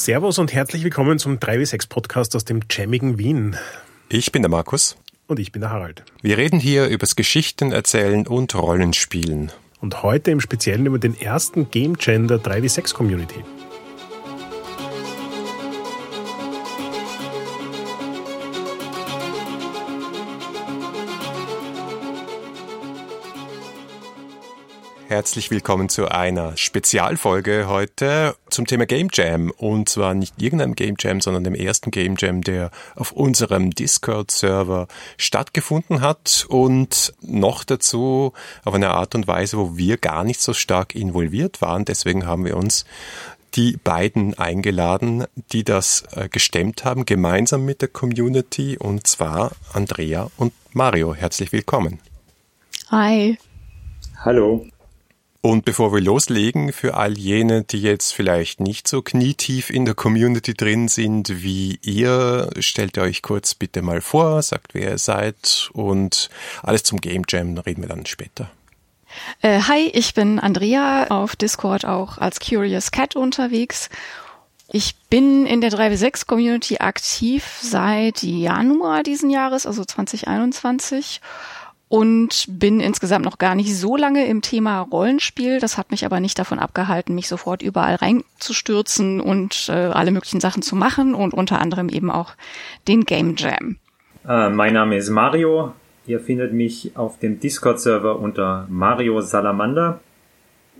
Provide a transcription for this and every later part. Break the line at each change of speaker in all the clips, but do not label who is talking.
Servus und herzlich willkommen zum 3W6 Podcast aus dem jammigen Wien.
Ich bin der Markus.
Und ich bin der Harald.
Wir reden hier übers Geschichten erzählen und Rollenspielen.
Und heute im Speziellen über den ersten Game Jam der 3W6 Community.
Herzlich willkommen zu einer Spezialfolge heute zum Thema Game Jam. Und zwar nicht irgendeinem Game Jam, sondern dem ersten Game Jam, der auf unserem Discord-Server stattgefunden hat und noch dazu auf eine Art und Weise, wo wir gar nicht so stark involviert waren. Deswegen haben wir uns die beiden eingeladen, die das äh, gestemmt haben, gemeinsam mit der Community, und zwar Andrea und Mario. Herzlich willkommen.
Hi.
Hallo.
Und bevor wir loslegen, für all jene, die jetzt vielleicht nicht so knietief in der Community drin sind wie ihr, stellt euch kurz bitte mal vor, sagt, wer ihr seid und alles zum Game Jam reden wir dann später.
Äh, hi, ich bin Andrea, auf Discord auch als Curious Cat unterwegs. Ich bin in der 3W6 Community aktiv seit Januar diesen Jahres, also 2021 und bin insgesamt noch gar nicht so lange im Thema Rollenspiel. Das hat mich aber nicht davon abgehalten, mich sofort überall reinzustürzen und äh, alle möglichen Sachen zu machen und unter anderem eben auch den Game Jam.
Äh, mein Name ist Mario. Ihr findet mich auf dem Discord-Server unter Mario Salamander.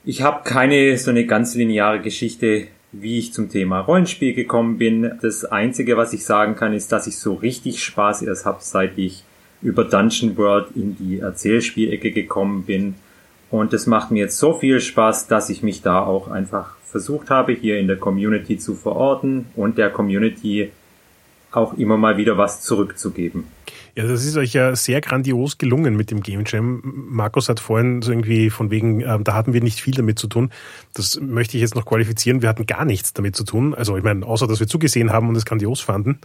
Ich habe keine so eine ganz lineare Geschichte, wie ich zum Thema Rollenspiel gekommen bin. Das Einzige, was ich sagen kann, ist, dass ich so richtig Spaß erst habe, seit ich über Dungeon World in die Erzählspielecke gekommen bin. Und es macht mir jetzt so viel Spaß, dass ich mich da auch einfach versucht habe, hier in der Community zu verorten und der Community auch immer mal wieder was zurückzugeben.
Ja, das ist euch ja sehr grandios gelungen mit dem Game Jam. Markus hat vorhin so irgendwie von wegen, äh, da hatten wir nicht viel damit zu tun. Das möchte ich jetzt noch qualifizieren. Wir hatten gar nichts damit zu tun. Also ich meine, außer dass wir zugesehen haben und es grandios fanden.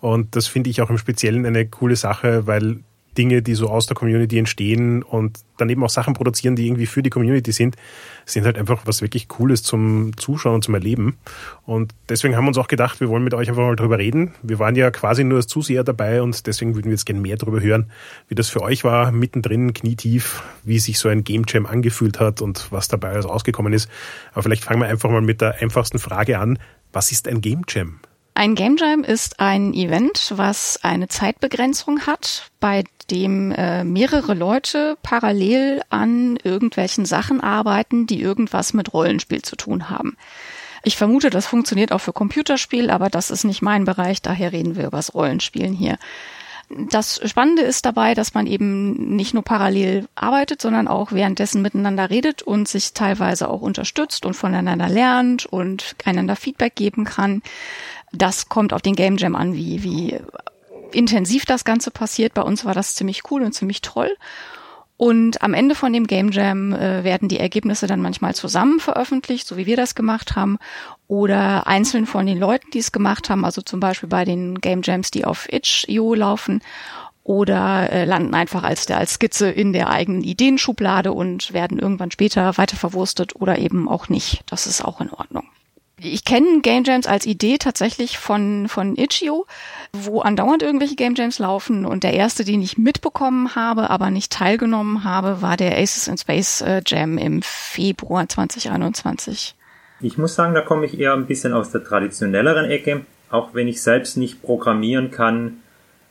Und das finde ich auch im Speziellen eine coole Sache, weil Dinge, die so aus der Community entstehen und dann eben auch Sachen produzieren, die irgendwie für die Community sind, sind halt einfach was wirklich Cooles zum Zuschauen und zum Erleben. Und deswegen haben wir uns auch gedacht, wir wollen mit euch einfach mal drüber reden. Wir waren ja quasi nur als Zuseher dabei und deswegen würden wir jetzt gerne mehr darüber hören, wie das für euch war, mittendrin, knietief, wie sich so ein Game Jam angefühlt hat und was dabei alles rausgekommen ist. Aber vielleicht fangen wir einfach mal mit der einfachsten Frage an. Was ist ein Game Jam?
Ein Game Jam ist ein Event, was eine Zeitbegrenzung hat, bei dem äh, mehrere Leute parallel an irgendwelchen Sachen arbeiten, die irgendwas mit Rollenspiel zu tun haben. Ich vermute, das funktioniert auch für Computerspiel, aber das ist nicht mein Bereich, daher reden wir über das Rollenspielen hier. Das Spannende ist dabei, dass man eben nicht nur parallel arbeitet, sondern auch währenddessen miteinander redet und sich teilweise auch unterstützt und voneinander lernt und einander Feedback geben kann. Das kommt auf den Game Jam an, wie, wie intensiv das Ganze passiert. Bei uns war das ziemlich cool und ziemlich toll. Und am Ende von dem Game Jam äh, werden die Ergebnisse dann manchmal zusammen veröffentlicht, so wie wir das gemacht haben, oder einzeln von den Leuten, die es gemacht haben, also zum Beispiel bei den Game Jams, die auf itch.io laufen, oder äh, landen einfach als, der, als Skizze in der eigenen Ideenschublade und werden irgendwann später weiter verwurstet oder eben auch nicht. Das ist auch in Ordnung. Ich kenne Game Jams als Idee tatsächlich von, von Itch.io, wo andauernd irgendwelche Game Jams laufen und der erste, den ich mitbekommen habe, aber nicht teilgenommen habe, war der Aces in Space äh, Jam im Februar 2021.
Ich muss sagen, da komme ich eher ein bisschen aus der traditionelleren Ecke, auch wenn ich selbst nicht programmieren kann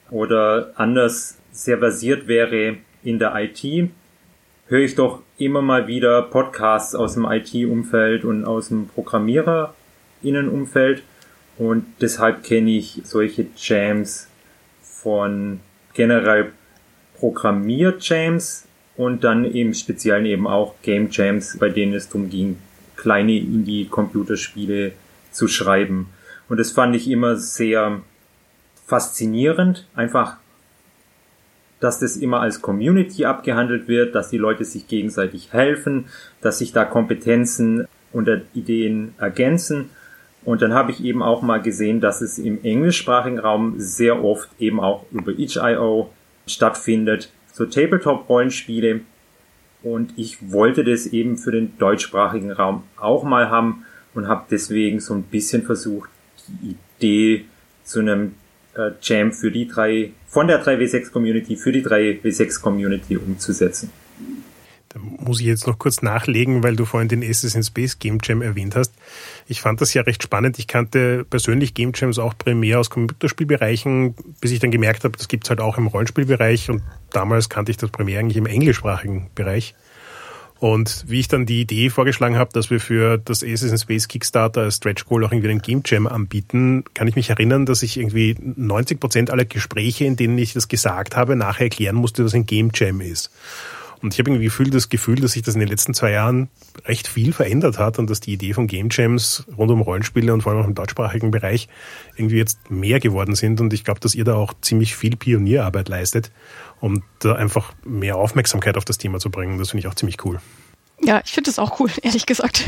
oder anders sehr versiert wäre in der IT, höre ich doch immer mal wieder Podcasts aus dem IT-Umfeld und aus dem Programmierer-Innenumfeld und deshalb kenne ich solche Jams von generell Programmier-Jams und dann im Speziellen eben auch Game Jams, bei denen es darum ging, kleine Indie-Computerspiele zu schreiben. Und das fand ich immer sehr faszinierend, einfach dass das immer als Community abgehandelt wird, dass die Leute sich gegenseitig helfen, dass sich da Kompetenzen und Ideen ergänzen. Und dann habe ich eben auch mal gesehen, dass es im englischsprachigen Raum sehr oft eben auch über itch.io stattfindet, so Tabletop-Rollenspiele. Und ich wollte das eben für den deutschsprachigen Raum auch mal haben und habe deswegen so ein bisschen versucht, die Idee zu einem äh, Jam für die drei, von der 3W6 Community für die 3W6 Community umzusetzen.
Da muss ich jetzt noch kurz nachlegen, weil du vorhin den Assassin's Space Game Jam erwähnt hast. Ich fand das ja recht spannend. Ich kannte persönlich Game Jams auch primär aus Computerspielbereichen, bis ich dann gemerkt habe, das gibt's halt auch im Rollenspielbereich und damals kannte ich das primär eigentlich im englischsprachigen Bereich. Und wie ich dann die Idee vorgeschlagen habe, dass wir für das Assassin's Space Kickstarter als Stretch Goal auch irgendwie einen Game Jam anbieten, kann ich mich erinnern, dass ich irgendwie 90 Prozent aller Gespräche, in denen ich das gesagt habe, nachher erklären musste, was ein Game Jam ist. Und ich habe irgendwie Gefühl, das Gefühl, dass sich das in den letzten zwei Jahren recht viel verändert hat und dass die Idee von Game Jams rund um Rollenspiele und vor allem auch im deutschsprachigen Bereich irgendwie jetzt mehr geworden sind. Und ich glaube, dass ihr da auch ziemlich viel Pionierarbeit leistet, um da einfach mehr Aufmerksamkeit auf das Thema zu bringen. Das finde ich auch ziemlich cool.
Ja, ich finde es auch cool, ehrlich gesagt.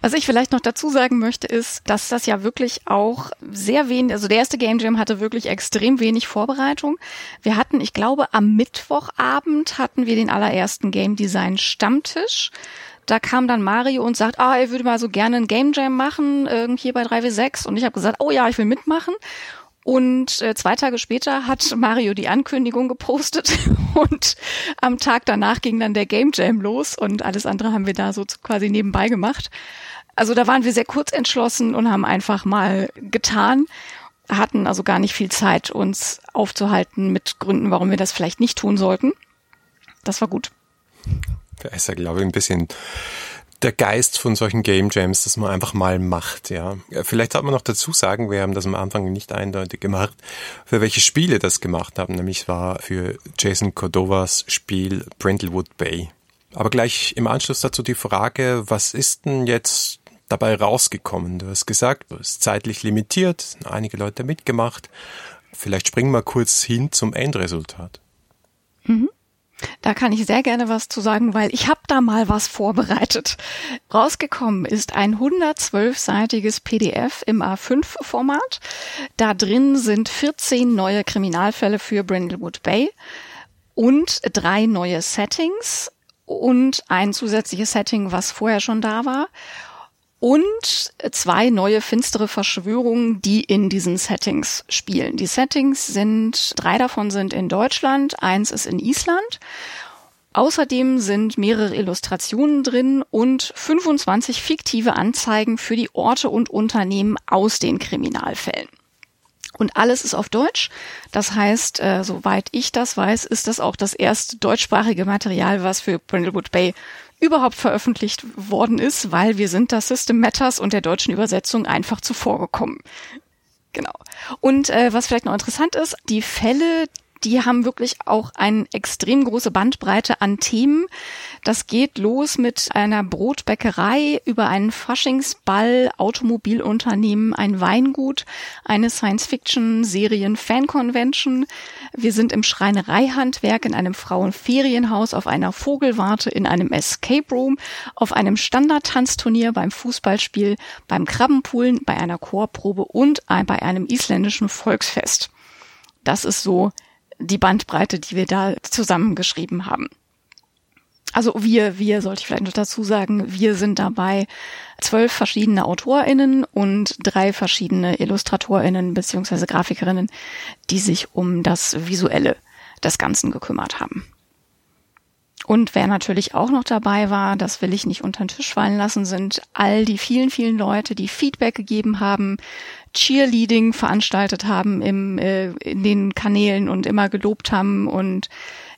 Was ich vielleicht noch dazu sagen möchte, ist, dass das ja wirklich auch sehr wenig, also der erste Game Jam hatte wirklich extrem wenig Vorbereitung. Wir hatten, ich glaube, am Mittwochabend hatten wir den allerersten Game Design Stammtisch. Da kam dann Mario und sagt, ah, er würde mal so gerne ein Game Jam machen, irgendwie bei 3W6. Und ich habe gesagt, oh ja, ich will mitmachen. Und äh, zwei Tage später hat Mario die Ankündigung gepostet und am Tag danach ging dann der Game Jam los und alles andere haben wir da so quasi nebenbei gemacht. Also da waren wir sehr kurz entschlossen und haben einfach mal getan, hatten also gar nicht viel Zeit, uns aufzuhalten mit Gründen, warum wir das vielleicht nicht tun sollten. Das war gut.
Da ist ja, glaube ich, ein bisschen der Geist von solchen Game Jams, dass man einfach mal macht, ja. Vielleicht hat man noch dazu sagen, wir haben das am Anfang nicht eindeutig gemacht, für welche Spiele das gemacht haben, nämlich war für Jason Cordovas Spiel Brindlewood Bay. Aber gleich im Anschluss dazu die Frage, was ist denn jetzt dabei rausgekommen? Du hast gesagt, du bist zeitlich limitiert, einige Leute mitgemacht. Vielleicht springen wir kurz hin zum Endresultat.
Mhm. Da kann ich sehr gerne was zu sagen, weil ich habe da mal was vorbereitet. Rausgekommen ist ein 112-seitiges PDF im A5-Format. Da drin sind 14 neue Kriminalfälle für Brindlewood Bay und drei neue Settings und ein zusätzliches Setting, was vorher schon da war und zwei neue finstere Verschwörungen, die in diesen Settings spielen. Die Settings sind, drei davon sind in Deutschland, eins ist in Island. Außerdem sind mehrere Illustrationen drin und 25 fiktive Anzeigen für die Orte und Unternehmen aus den Kriminalfällen. Und alles ist auf Deutsch. Das heißt, äh, soweit ich das weiß, ist das auch das erste deutschsprachige Material, was für Brindlewood Bay überhaupt veröffentlicht worden ist, weil wir sind das System Matters und der deutschen Übersetzung einfach zuvorgekommen. Genau. Und äh, was vielleicht noch interessant ist, die Fälle, die haben wirklich auch eine extrem große Bandbreite an Themen. Das geht los mit einer Brotbäckerei über einen Faschingsball, Automobilunternehmen, ein Weingut, eine Science-Fiction-Serien-Fan-Convention. Wir sind im Schreinereihandwerk, in einem Frauenferienhaus, auf einer Vogelwarte, in einem Escape Room, auf einem Standardtanzturnier, beim Fußballspiel, beim Krabbenpoolen, bei einer Chorprobe und bei einem isländischen Volksfest. Das ist so die Bandbreite, die wir da zusammengeschrieben haben. Also wir, wir sollte ich vielleicht noch dazu sagen, wir sind dabei zwölf verschiedene AutorInnen und drei verschiedene IllustratorInnen beziehungsweise Grafikerinnen, die sich um das Visuelle des Ganzen gekümmert haben. Und wer natürlich auch noch dabei war, das will ich nicht unter den Tisch fallen lassen, sind all die vielen, vielen Leute, die Feedback gegeben haben, Cheerleading veranstaltet haben im, äh, in den Kanälen und immer gelobt haben und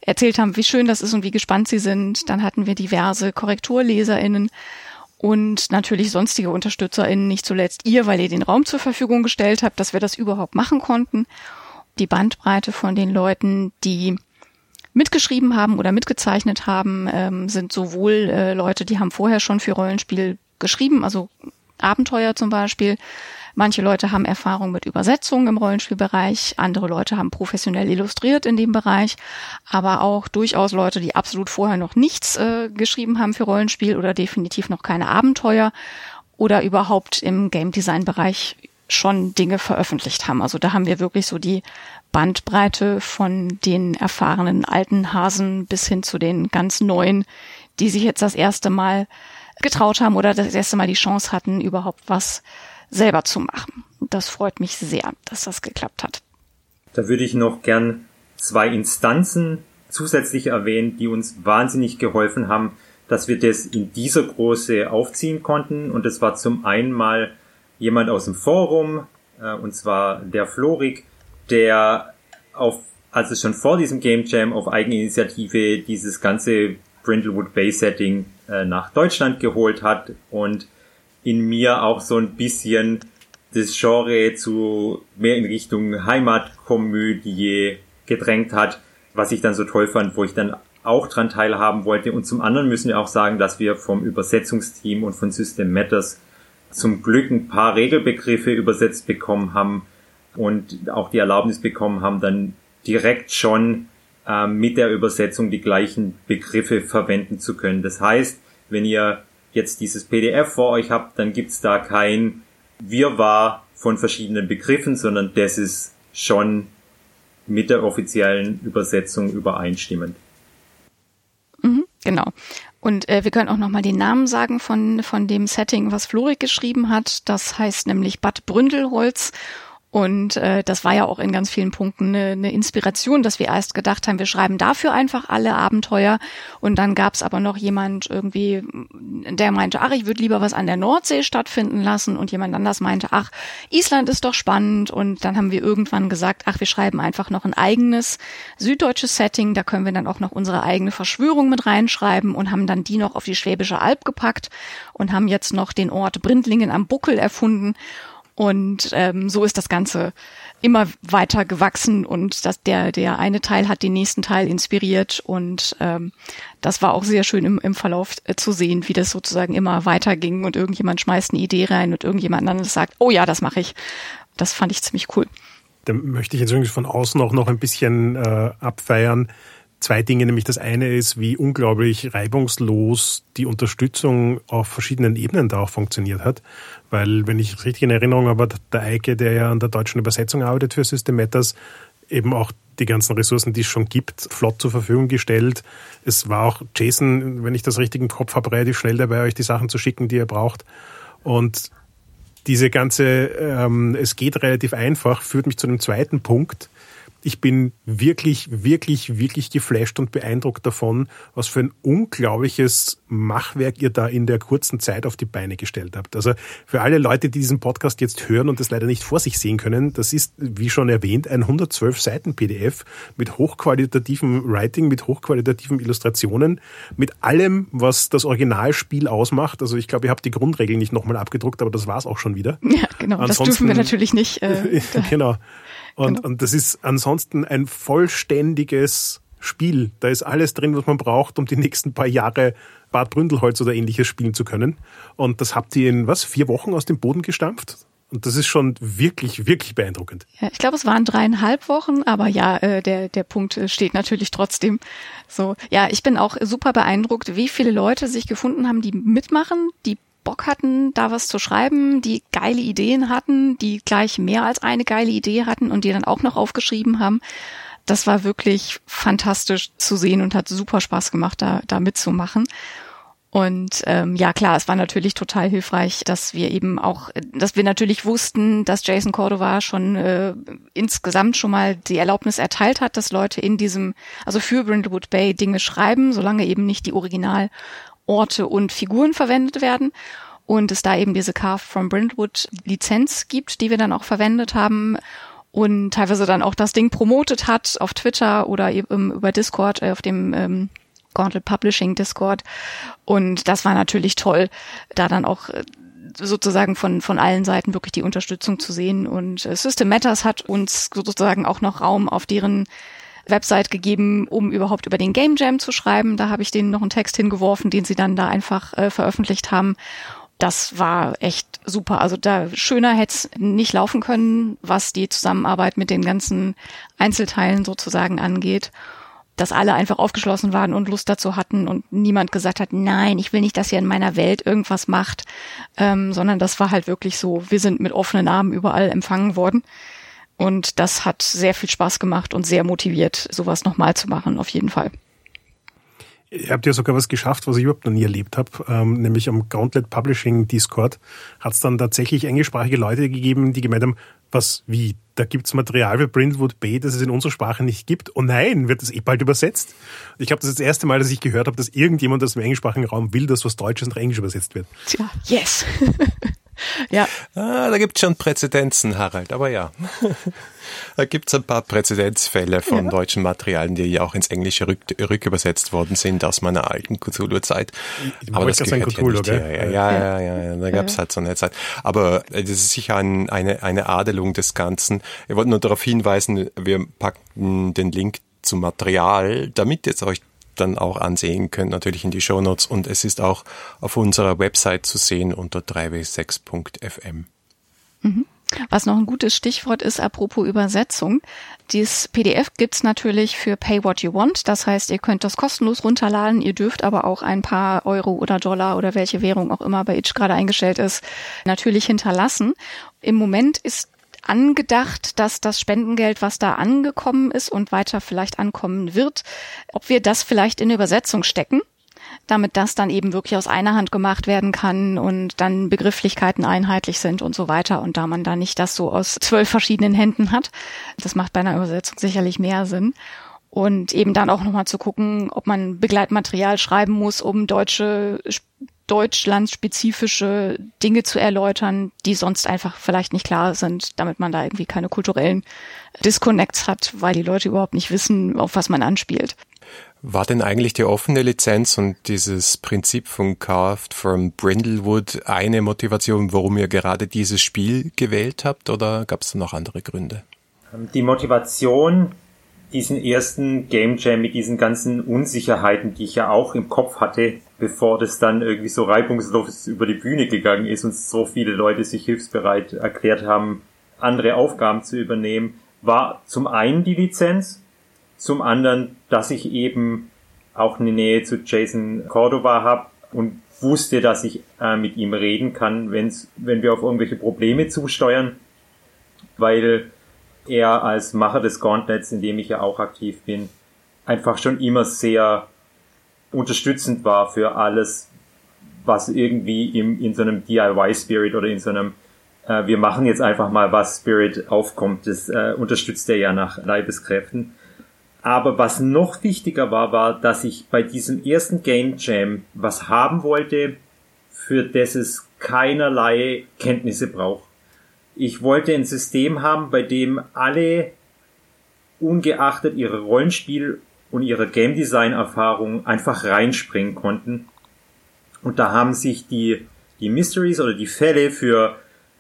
erzählt haben, wie schön das ist und wie gespannt sie sind. Dann hatten wir diverse KorrekturleserInnen und natürlich sonstige UnterstützerInnen, nicht zuletzt ihr, weil ihr den Raum zur Verfügung gestellt habt, dass wir das überhaupt machen konnten. Die Bandbreite von den Leuten, die mitgeschrieben haben oder mitgezeichnet haben, ähm, sind sowohl äh, Leute, die haben vorher schon für Rollenspiel geschrieben, also Abenteuer zum Beispiel. Manche Leute haben Erfahrung mit Übersetzungen im Rollenspielbereich, andere Leute haben professionell illustriert in dem Bereich, aber auch durchaus Leute, die absolut vorher noch nichts äh, geschrieben haben für Rollenspiel oder definitiv noch keine Abenteuer oder überhaupt im Game Design Bereich schon Dinge veröffentlicht haben. Also da haben wir wirklich so die Bandbreite von den erfahrenen alten Hasen bis hin zu den ganz neuen, die sich jetzt das erste Mal getraut haben oder das erste Mal die Chance hatten, überhaupt was selber zu machen. Das freut mich sehr, dass das geklappt hat.
Da würde ich noch gern zwei Instanzen zusätzlich erwähnen, die uns wahnsinnig geholfen haben, dass wir das in dieser Größe aufziehen konnten. Und das war zum einen mal jemand aus dem Forum, äh, und zwar der Florik, der auf, also schon vor diesem Game Jam auf Eigeninitiative dieses ganze Brindlewood Bay Setting äh, nach Deutschland geholt hat und in mir auch so ein bisschen das Genre zu mehr in Richtung Heimatkomödie gedrängt hat, was ich dann so toll fand, wo ich dann auch dran teilhaben wollte. Und zum anderen müssen wir auch sagen, dass wir vom Übersetzungsteam und von System Matters zum Glück ein paar Regelbegriffe übersetzt bekommen haben und auch die Erlaubnis bekommen haben, dann direkt schon äh, mit der Übersetzung die gleichen Begriffe verwenden zu können. Das heißt, wenn ihr jetzt dieses PDF vor euch habt, dann gibt's da kein Wir war von verschiedenen Begriffen, sondern das ist schon mit der offiziellen Übersetzung übereinstimmend.
Mhm, genau. Und äh, wir können auch nochmal den Namen sagen von, von dem Setting, was Florik geschrieben hat. Das heißt nämlich Bad Bründelholz und äh, das war ja auch in ganz vielen Punkten eine, eine Inspiration, dass wir erst gedacht haben, wir schreiben dafür einfach alle Abenteuer. Und dann gab es aber noch jemand irgendwie, der meinte, ach, ich würde lieber was an der Nordsee stattfinden lassen. Und jemand anders meinte, ach, Island ist doch spannend. Und dann haben wir irgendwann gesagt, ach, wir schreiben einfach noch ein eigenes süddeutsches Setting. Da können wir dann auch noch unsere eigene Verschwörung mit reinschreiben und haben dann die noch auf die Schwäbische Alb gepackt und haben jetzt noch den Ort Brindlingen am Buckel erfunden und ähm, so ist das Ganze immer weiter gewachsen und das, der, der eine Teil hat den nächsten Teil inspiriert und ähm, das war auch sehr schön im, im Verlauf äh, zu sehen, wie das sozusagen immer weiterging und irgendjemand schmeißt eine Idee rein und irgendjemand anderes sagt, oh ja, das mache ich. Das fand ich ziemlich cool.
Da möchte ich jetzt irgendwie von außen auch noch ein bisschen äh, abfeiern zwei Dinge, nämlich das eine ist, wie unglaublich reibungslos die Unterstützung auf verschiedenen Ebenen da auch funktioniert hat. Weil, wenn ich richtig in Erinnerung habe, der Eike, der ja an der deutschen Übersetzung arbeitet für System Matters, eben auch die ganzen Ressourcen, die es schon gibt, flott zur Verfügung gestellt. Es war auch Jason, wenn ich das richtig im Kopf habe, relativ schnell dabei, euch die Sachen zu schicken, die ihr braucht. Und diese ganze, ähm, es geht relativ einfach, führt mich zu dem zweiten Punkt, ich bin wirklich, wirklich, wirklich geflasht und beeindruckt davon, was für ein unglaubliches Machwerk ihr da in der kurzen Zeit auf die Beine gestellt habt. Also für alle Leute, die diesen Podcast jetzt hören und das leider nicht vor sich sehen können, das ist, wie schon erwähnt, ein 112 Seiten PDF mit hochqualitativen Writing, mit hochqualitativen Illustrationen, mit allem, was das Originalspiel ausmacht. Also ich glaube, ihr habt die Grundregeln nicht nochmal abgedruckt, aber das war's auch schon wieder.
Ja, genau. Ansonsten, das dürfen wir natürlich nicht. Äh,
genau. Und, genau. und das ist ansonsten ein vollständiges Spiel. Da ist alles drin, was man braucht, um die nächsten paar Jahre Bad Bründelholz oder ähnliches spielen zu können. Und das habt ihr in was, vier Wochen aus dem Boden gestampft? Und das ist schon wirklich, wirklich beeindruckend.
Ja, ich glaube, es waren dreieinhalb Wochen, aber ja, äh, der, der Punkt äh, steht natürlich trotzdem. So, ja, ich bin auch super beeindruckt, wie viele Leute sich gefunden haben, die mitmachen, die Bock hatten, da was zu schreiben, die geile Ideen hatten, die gleich mehr als eine geile Idee hatten und die dann auch noch aufgeschrieben haben. Das war wirklich fantastisch zu sehen und hat super Spaß gemacht, da, da mitzumachen. Und ähm, ja klar, es war natürlich total hilfreich, dass wir eben auch, dass wir natürlich wussten, dass Jason Cordova schon äh, insgesamt schon mal die Erlaubnis erteilt hat, dass Leute in diesem, also für Brindlewood Bay Dinge schreiben, solange eben nicht die Original Orte und Figuren verwendet werden und es da eben diese Carve from Brentwood Lizenz gibt, die wir dann auch verwendet haben und teilweise dann auch das Ding promotet hat auf Twitter oder eben über Discord, äh, auf dem ähm, Gauntlet Publishing Discord. Und das war natürlich toll, da dann auch äh, sozusagen von, von allen Seiten wirklich die Unterstützung zu sehen. Und äh, System Matters hat uns sozusagen auch noch Raum auf deren Website gegeben, um überhaupt über den Game Jam zu schreiben. Da habe ich denen noch einen Text hingeworfen, den sie dann da einfach äh, veröffentlicht haben. Das war echt super. Also da schöner hätte es nicht laufen können, was die Zusammenarbeit mit den ganzen Einzelteilen sozusagen angeht. Dass alle einfach aufgeschlossen waren und Lust dazu hatten und niemand gesagt hat, nein, ich will nicht, dass ihr in meiner Welt irgendwas macht, ähm, sondern das war halt wirklich so, wir sind mit offenen Armen überall empfangen worden. Und das hat sehr viel Spaß gemacht und sehr motiviert, sowas nochmal zu machen, auf jeden Fall.
Ihr habt ja sogar was geschafft, was ich überhaupt noch nie erlebt habe, ähm, nämlich am Gauntlet Publishing Discord hat es dann tatsächlich englischsprachige Leute gegeben, die gemeint haben, was, wie, da gibt's Material für Brindlewood Bay, das es in unserer Sprache nicht gibt. Oh nein, wird das eh bald übersetzt? Ich glaube, das ist das erste Mal, dass ich gehört habe, dass irgendjemand aus dem englischsprachigen Raum will, dass was Deutsches nach Englisch übersetzt wird.
Tja, yes. ja.
Ah, da gibt's schon Präzedenzen, Harald, aber ja. da gibt's ein paar Präzedenzfälle von ja. deutschen Materialien, die ja auch ins Englische rück, rückübersetzt worden sind aus meiner alten Cthulhu-Zeit. Aber das gehört Cthulhu, ja nicht her. Ja, ja, ja, ja, da gab's halt so eine Zeit. Aber äh, das ist sicher ein, eine, eine Adelung des Ganzen. Ich wollte nur darauf hinweisen, wir packen den Link zum Material, damit ihr euch dann auch ansehen könnt, natürlich in die Shownotes. Und es ist auch auf unserer Website zu sehen unter 3w6.fm.
Mhm. Was noch ein gutes Stichwort ist, apropos Übersetzung. Dieses PDF gibt's natürlich für Pay What You Want. Das heißt, ihr könnt das kostenlos runterladen. Ihr dürft aber auch ein paar Euro oder Dollar oder welche Währung auch immer bei Itch gerade eingestellt ist, natürlich hinterlassen. Im Moment ist angedacht, dass das Spendengeld, was da angekommen ist und weiter vielleicht ankommen wird, ob wir das vielleicht in Übersetzung stecken damit das dann eben wirklich aus einer Hand gemacht werden kann und dann Begrifflichkeiten einheitlich sind und so weiter und da man da nicht das so aus zwölf verschiedenen Händen hat. Das macht bei einer Übersetzung sicherlich mehr Sinn. Und eben dann auch nochmal zu gucken, ob man Begleitmaterial schreiben muss, um deutsche deutschlandspezifische Dinge zu erläutern, die sonst einfach vielleicht nicht klar sind, damit man da irgendwie keine kulturellen Disconnects hat, weil die Leute überhaupt nicht wissen, auf was man anspielt.
War denn eigentlich die offene Lizenz und dieses Prinzip von Carved from Brindlewood eine Motivation, warum ihr gerade dieses Spiel gewählt habt oder gab es da noch andere Gründe?
Die Motivation, diesen ersten Game Jam mit diesen ganzen Unsicherheiten, die ich ja auch im Kopf hatte, bevor das dann irgendwie so reibungslos über die Bühne gegangen ist und so viele Leute sich hilfsbereit erklärt haben, andere Aufgaben zu übernehmen, war zum einen die Lizenz, zum anderen, dass ich eben auch eine Nähe zu Jason Cordova habe und wusste, dass ich äh, mit ihm reden kann, wenn's, wenn wir auf irgendwelche Probleme zusteuern, weil er als Macher des Gauntlets, in dem ich ja auch aktiv bin, einfach schon immer sehr unterstützend war für alles, was irgendwie im, in so einem DIY-Spirit oder in so einem äh, wir machen jetzt einfach mal was Spirit aufkommt. Das äh, unterstützt er ja nach Leibeskräften. Aber was noch wichtiger war, war, dass ich bei diesem ersten Game Jam was haben wollte, für das es keinerlei Kenntnisse braucht. Ich wollte ein System haben, bei dem alle ungeachtet ihrer Rollenspiel und ihrer Game Design Erfahrung einfach reinspringen konnten. Und da haben sich die, die Mysteries oder die Fälle für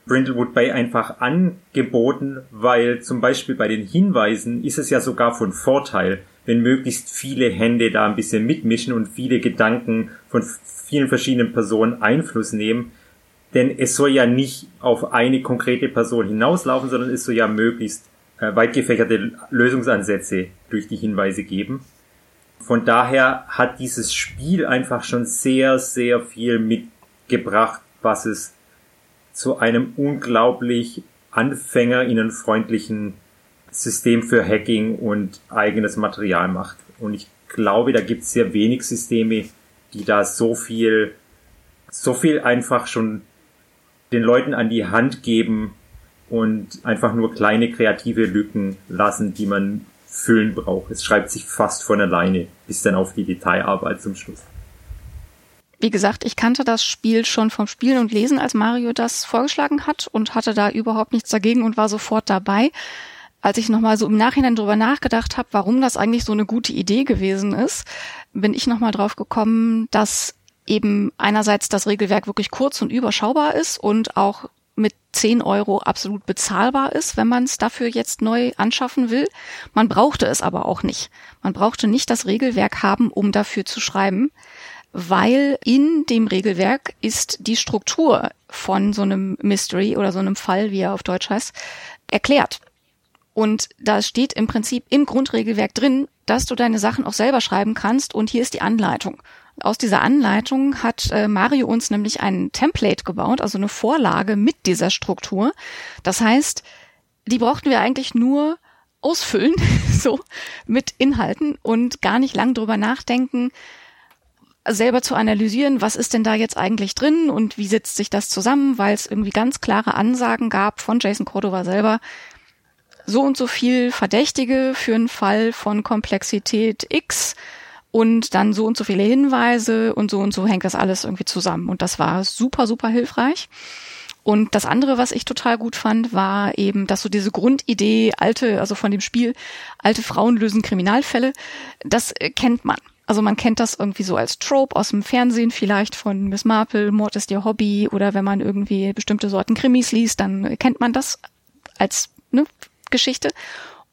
Brindlewood Bay einfach angeboten, weil zum Beispiel bei den Hinweisen ist es ja sogar von Vorteil, wenn möglichst viele Hände da ein bisschen mitmischen und viele Gedanken von vielen verschiedenen Personen Einfluss nehmen. Denn es soll ja nicht auf eine konkrete Person hinauslaufen, sondern es soll ja möglichst äh, weit gefächerte Lösungsansätze durch die Hinweise geben. Von daher hat dieses Spiel einfach schon sehr, sehr viel mitgebracht, was es zu einem unglaublich anfängerinnenfreundlichen System für Hacking und eigenes Material macht. Und ich glaube, da gibt es sehr wenig Systeme, die da so viel, so viel einfach schon den Leuten an die Hand geben und einfach nur kleine kreative Lücken lassen, die man füllen braucht. Es schreibt sich fast von alleine, bis dann auf die Detailarbeit zum Schluss.
Wie gesagt, ich kannte das Spiel schon vom Spielen und Lesen, als Mario das vorgeschlagen hat und hatte da überhaupt nichts dagegen und war sofort dabei. Als ich nochmal so im Nachhinein drüber nachgedacht habe, warum das eigentlich so eine gute Idee gewesen ist, bin ich nochmal drauf gekommen, dass eben einerseits das Regelwerk wirklich kurz und überschaubar ist und auch mit 10 Euro absolut bezahlbar ist, wenn man es dafür jetzt neu anschaffen will. Man brauchte es aber auch nicht. Man brauchte nicht das Regelwerk haben, um dafür zu schreiben weil in dem Regelwerk ist die Struktur von so einem Mystery oder so einem Fall, wie er auf Deutsch heißt, erklärt. Und da steht im Prinzip im Grundregelwerk drin, dass du deine Sachen auch selber schreiben kannst und hier ist die Anleitung. Aus dieser Anleitung hat äh, Mario uns nämlich ein Template gebaut, also eine Vorlage mit dieser Struktur. Das heißt, die brauchten wir eigentlich nur ausfüllen, so mit Inhalten und gar nicht lang drüber nachdenken, selber zu analysieren, was ist denn da jetzt eigentlich drin und wie setzt sich das zusammen, weil es irgendwie ganz klare Ansagen gab von Jason Cordova selber, so und so viel Verdächtige für einen Fall von Komplexität X und dann so und so viele Hinweise und so und so hängt das alles irgendwie zusammen. Und das war super, super hilfreich. Und das andere, was ich total gut fand, war eben, dass so diese Grundidee, alte, also von dem Spiel, alte Frauen lösen Kriminalfälle, das äh, kennt man. Also man kennt das irgendwie so als Trope aus dem Fernsehen, vielleicht von Miss Marple, Mord ist ihr Hobby, oder wenn man irgendwie bestimmte Sorten Krimis liest, dann kennt man das als ne, Geschichte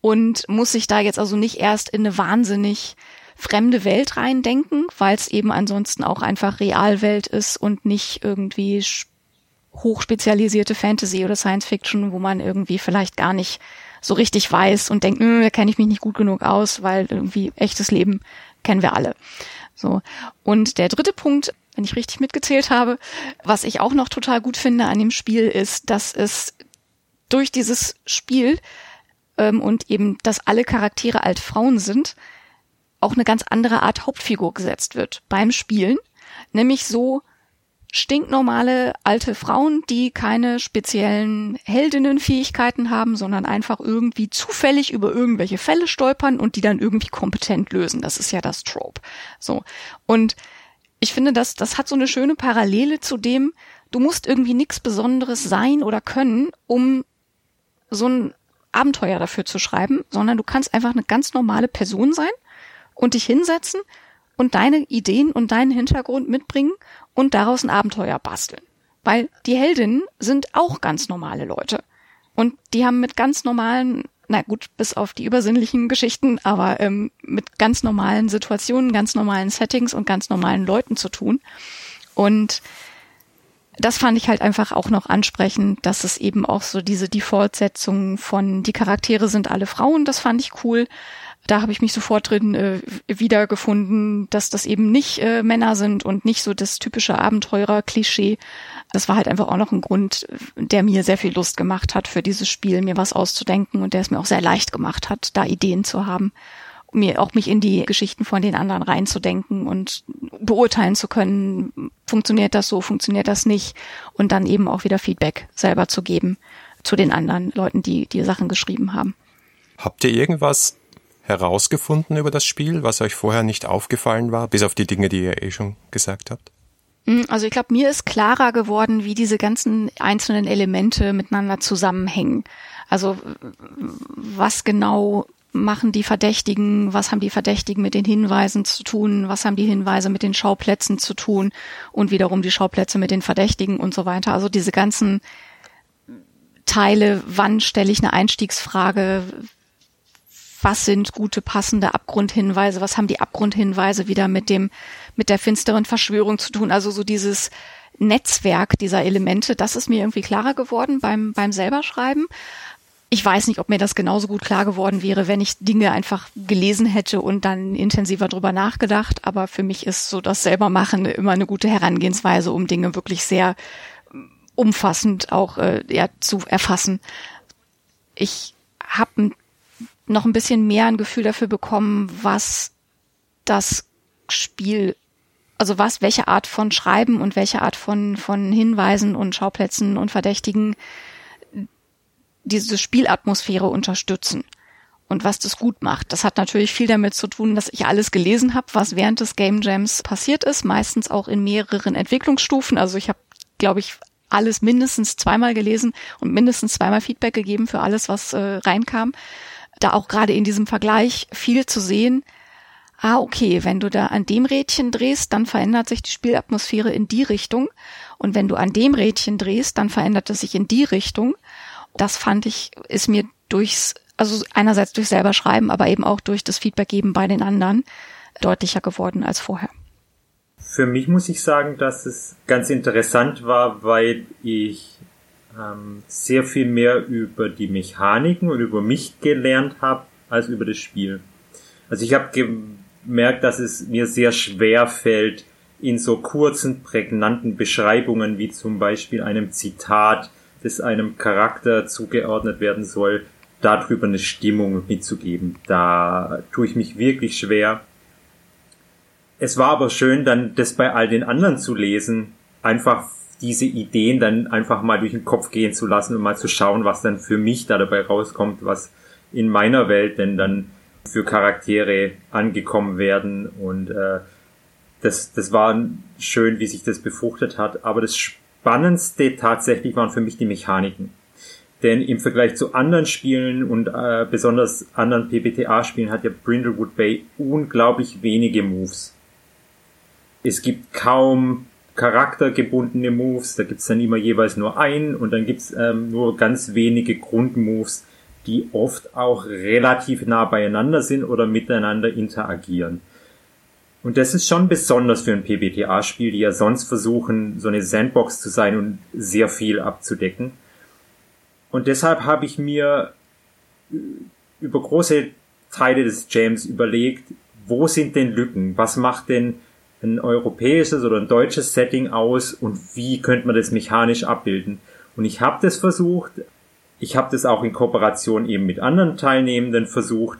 und muss sich da jetzt also nicht erst in eine wahnsinnig fremde Welt reindenken, weil es eben ansonsten auch einfach Realwelt ist und nicht irgendwie hochspezialisierte Fantasy oder Science Fiction, wo man irgendwie vielleicht gar nicht so richtig weiß und denkt, hm, da kenne ich mich nicht gut genug aus, weil irgendwie echtes Leben kennen wir alle. So. Und der dritte Punkt, wenn ich richtig mitgezählt habe, was ich auch noch total gut finde an dem Spiel, ist, dass es durch dieses Spiel ähm, und eben, dass alle Charaktere alt Frauen sind, auch eine ganz andere Art Hauptfigur gesetzt wird beim Spielen. Nämlich so stinknormale alte Frauen, die keine speziellen Heldinnenfähigkeiten haben, sondern einfach irgendwie zufällig über irgendwelche Fälle stolpern und die dann irgendwie kompetent lösen. Das ist ja das Trope. So. Und ich finde, das, das hat so eine schöne Parallele zu dem, du musst irgendwie nichts Besonderes sein oder können, um so ein Abenteuer dafür zu schreiben, sondern du kannst einfach eine ganz normale Person sein und dich hinsetzen und deine Ideen und deinen Hintergrund mitbringen und daraus ein Abenteuer basteln. Weil die Heldinnen sind auch ganz normale Leute. Und die haben mit ganz normalen, na gut, bis auf die übersinnlichen Geschichten, aber ähm, mit ganz normalen Situationen, ganz normalen Settings und ganz normalen Leuten zu tun. Und das fand ich halt einfach auch noch ansprechend, dass es eben auch so diese Default-Setzung von die Charaktere sind alle Frauen, das fand ich cool da habe ich mich sofort drin äh, wiedergefunden, dass das eben nicht äh, Männer sind und nicht so das typische Abenteurer-Klischee. Das war halt einfach auch noch ein Grund, der mir sehr viel Lust gemacht hat für dieses Spiel, mir was auszudenken und der es mir auch sehr leicht gemacht hat, da Ideen zu haben, mir auch mich in die Geschichten von den anderen reinzudenken und beurteilen zu können, funktioniert das so, funktioniert das nicht und dann eben auch wieder Feedback selber zu geben zu den anderen Leuten, die die Sachen geschrieben haben.
Habt ihr irgendwas herausgefunden über das Spiel, was euch vorher nicht aufgefallen war, bis auf die Dinge, die ihr eh schon gesagt habt?
Hm, also ich glaube, mir ist klarer geworden, wie diese ganzen einzelnen Elemente miteinander zusammenhängen. Also was genau machen die Verdächtigen, was haben die Verdächtigen mit den Hinweisen zu tun, was haben die Hinweise mit den Schauplätzen zu tun und wiederum die Schauplätze mit den Verdächtigen und so weiter. Also diese ganzen Teile, wann stelle ich eine Einstiegsfrage, was sind gute passende Abgrundhinweise, was haben die Abgrundhinweise wieder mit dem, mit der finsteren Verschwörung zu tun, also so dieses Netzwerk dieser Elemente, das ist mir irgendwie klarer geworden beim, beim selber schreiben. Ich weiß nicht, ob mir das genauso gut klar geworden wäre, wenn ich Dinge einfach gelesen hätte und dann intensiver drüber nachgedacht. Aber für mich ist so das selber machen immer eine gute Herangehensweise, um Dinge wirklich sehr umfassend auch äh, ja, zu erfassen. Ich habe ein noch ein bisschen mehr ein Gefühl dafür bekommen, was das Spiel, also was, welche Art von Schreiben und welche Art von, von Hinweisen und Schauplätzen und Verdächtigen diese Spielatmosphäre unterstützen und was das gut macht. Das hat natürlich viel damit zu tun, dass ich alles gelesen habe, was während des Game Jams passiert ist, meistens auch in mehreren Entwicklungsstufen. Also ich habe, glaube ich, alles mindestens zweimal gelesen und mindestens zweimal Feedback gegeben für alles, was äh, reinkam da auch gerade in diesem Vergleich viel zu sehen. Ah, okay, wenn du da an dem Rädchen drehst, dann verändert sich die Spielatmosphäre in die Richtung. Und wenn du an dem Rädchen drehst, dann verändert es sich in die Richtung. Das fand ich, ist mir durchs, also einerseits durch selber schreiben, aber eben auch durch das Feedback geben bei den anderen deutlicher geworden als vorher.
Für mich muss ich sagen, dass es ganz interessant war, weil ich ähm, sehr viel mehr über die Mechaniken und über mich gelernt habe, als über das Spiel. Also ich habe gemerkt, dass es mir sehr schwer fällt, in so kurzen, prägnanten Beschreibungen wie zum Beispiel einem Zitat, das einem Charakter zugeordnet werden soll, darüber eine Stimmung mitzugeben. Da tue ich mich wirklich schwer. es war aber schön, dann das bei all den anderen zu lesen, einfach diese Ideen dann einfach mal durch den Kopf gehen zu lassen und mal zu schauen, was dann für mich da dabei rauskommt, was in meiner Welt denn dann für Charaktere angekommen werden und äh, das, das war schön, wie sich das befruchtet hat. Aber das Spannendste tatsächlich waren für mich die Mechaniken. Denn im Vergleich zu anderen Spielen und äh, besonders anderen PBTA-Spielen hat ja Brindlewood Bay unglaublich wenige Moves. Es gibt kaum charaktergebundene Moves, da gibt's dann immer jeweils nur ein und dann gibt's ähm, nur ganz wenige Grundmoves, die oft auch relativ nah beieinander sind oder miteinander interagieren. Und das ist schon besonders für ein PBTA-Spiel, die ja sonst versuchen, so eine Sandbox zu sein und sehr viel abzudecken. Und deshalb habe ich mir über große Teile des Jams überlegt, wo sind denn Lücken? Was macht denn ein europäisches oder ein deutsches Setting aus und wie könnte man das mechanisch abbilden? Und ich habe das versucht, ich habe das auch in Kooperation eben mit anderen Teilnehmenden versucht.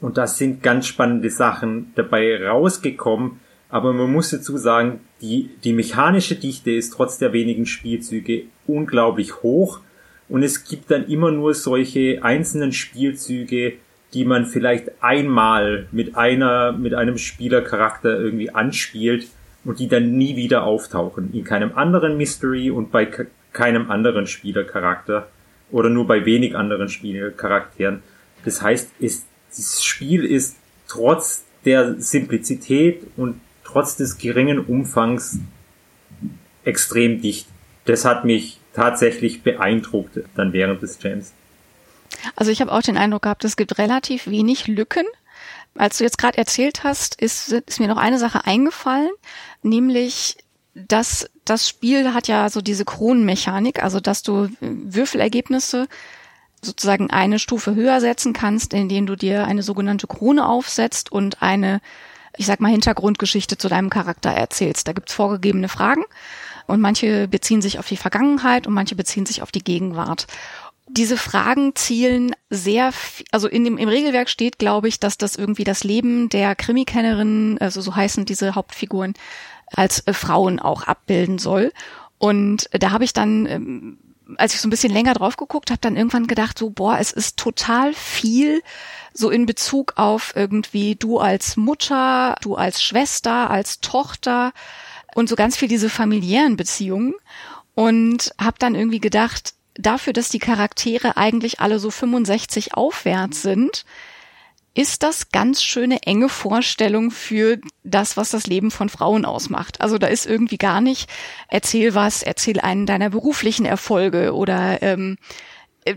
Und da sind ganz spannende Sachen dabei rausgekommen. Aber man muss dazu sagen, die, die mechanische Dichte ist trotz der wenigen Spielzüge unglaublich hoch. Und es gibt dann immer nur solche einzelnen Spielzüge, die man vielleicht einmal mit einer, mit einem Spielercharakter irgendwie anspielt und die dann nie wieder auftauchen. In keinem anderen Mystery und bei keinem anderen Spielercharakter oder nur bei wenig anderen Spielercharakteren. Das heißt, es, dieses Spiel ist trotz der Simplizität und trotz des geringen Umfangs extrem dicht. Das hat mich tatsächlich beeindruckt dann während des Jams.
Also ich habe auch den Eindruck gehabt, es gibt relativ wenig Lücken. Als du jetzt gerade erzählt hast, ist, ist mir noch eine Sache eingefallen, nämlich dass das Spiel hat ja so diese Kronenmechanik, also dass du Würfelergebnisse sozusagen eine Stufe höher setzen kannst, indem du dir eine sogenannte Krone aufsetzt und eine, ich sag mal, Hintergrundgeschichte zu deinem Charakter erzählst. Da gibt's vorgegebene Fragen und manche beziehen sich auf die Vergangenheit und manche beziehen sich auf die Gegenwart. Diese Fragen zielen sehr, also in dem, im Regelwerk steht, glaube ich, dass das irgendwie das Leben der Krimikennerin, also so heißen diese Hauptfiguren, als äh, Frauen auch abbilden soll. Und da habe ich dann, ähm, als ich so ein bisschen länger drauf geguckt habe, dann irgendwann gedacht, so, boah, es ist total viel so in Bezug auf irgendwie du als Mutter, du als Schwester, als Tochter und so ganz viel diese familiären Beziehungen. Und habe dann irgendwie gedacht, dafür, dass die Charaktere eigentlich alle so 65 aufwärts sind, ist das ganz schöne enge Vorstellung für das, was das Leben von Frauen ausmacht. Also da ist irgendwie gar nicht, erzähl was, erzähl einen deiner beruflichen Erfolge oder ähm,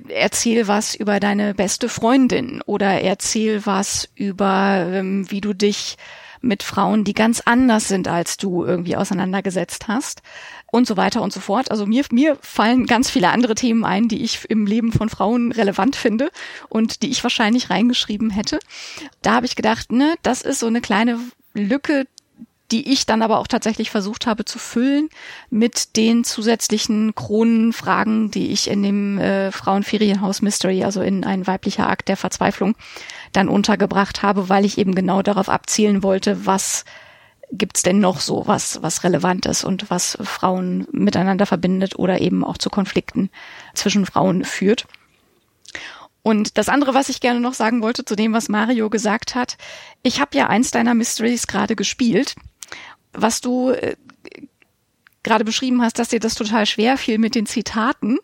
erzähl was über deine beste Freundin oder erzähl was über, ähm, wie du dich mit Frauen, die ganz anders sind als du, irgendwie auseinandergesetzt hast und so weiter und so fort. Also mir, mir fallen ganz viele andere Themen ein, die ich im Leben von Frauen relevant finde und die ich wahrscheinlich reingeschrieben hätte. Da habe ich gedacht, ne, das ist so eine kleine Lücke, die ich dann aber auch tatsächlich versucht habe zu füllen mit den zusätzlichen Kronenfragen, die ich in dem äh, Frauenferienhaus Mystery, also in ein weiblicher Akt der Verzweiflung, dann untergebracht habe, weil ich eben genau darauf abzielen wollte, was gibt's denn noch so, was, was relevant ist und was Frauen miteinander verbindet oder eben auch zu Konflikten zwischen Frauen führt. Und das andere, was ich gerne noch sagen wollte zu dem, was Mario gesagt hat, ich habe ja eins deiner Mysteries gerade gespielt, was du äh, gerade beschrieben hast, dass dir das total schwer fiel mit den Zitaten.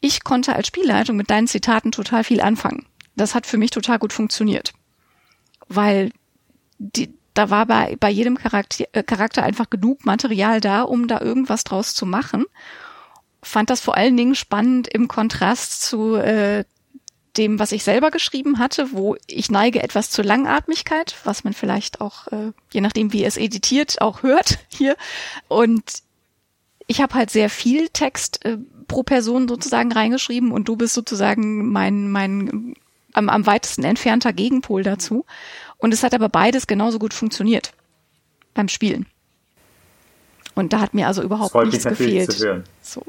Ich konnte als Spielleitung mit deinen Zitaten total viel anfangen. Das hat für mich total gut funktioniert, weil die, da war bei, bei jedem Charakter, äh, Charakter einfach genug Material da, um da irgendwas draus zu machen. Fand das vor allen Dingen spannend im Kontrast zu äh, dem, was ich selber geschrieben hatte, wo ich neige etwas zur Langatmigkeit, was man vielleicht auch, äh, je nachdem wie es editiert, auch hört hier. Und ich habe halt sehr viel Text äh, pro Person sozusagen reingeschrieben und du bist sozusagen mein, mein am, am weitesten entfernter Gegenpol dazu. Und es hat aber beides genauso gut funktioniert beim Spielen. Und da hat mir also überhaupt nichts gefehlt. So.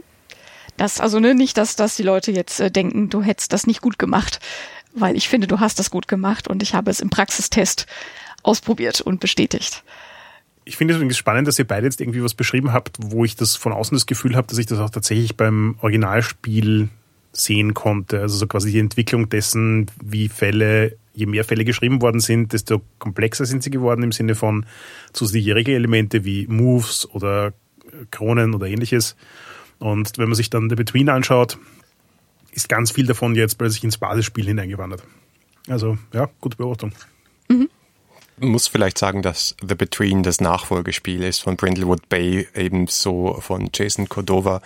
Das, also ne, nicht, dass, dass die Leute jetzt äh, denken, du hättest das nicht gut gemacht, weil ich finde, du hast das gut gemacht und ich habe es im Praxistest ausprobiert und bestätigt.
Ich finde es übrigens spannend, dass ihr beide jetzt irgendwie was beschrieben habt, wo ich das von außen das Gefühl habe, dass ich das auch tatsächlich beim Originalspiel sehen konnte. Also so quasi die Entwicklung dessen, wie Fälle, je mehr Fälle geschrieben worden sind, desto komplexer sind sie geworden im Sinne von zusätzliche Elemente wie Moves oder Kronen oder ähnliches. Und wenn man sich dann The Between anschaut, ist ganz viel davon jetzt plötzlich ins Basisspiel hineingewandert. Also ja, gute Beobachtung.
Mhm. Man muss vielleicht sagen, dass The Between das Nachfolgespiel ist von Brindlewood Bay, ebenso von Jason Cordova.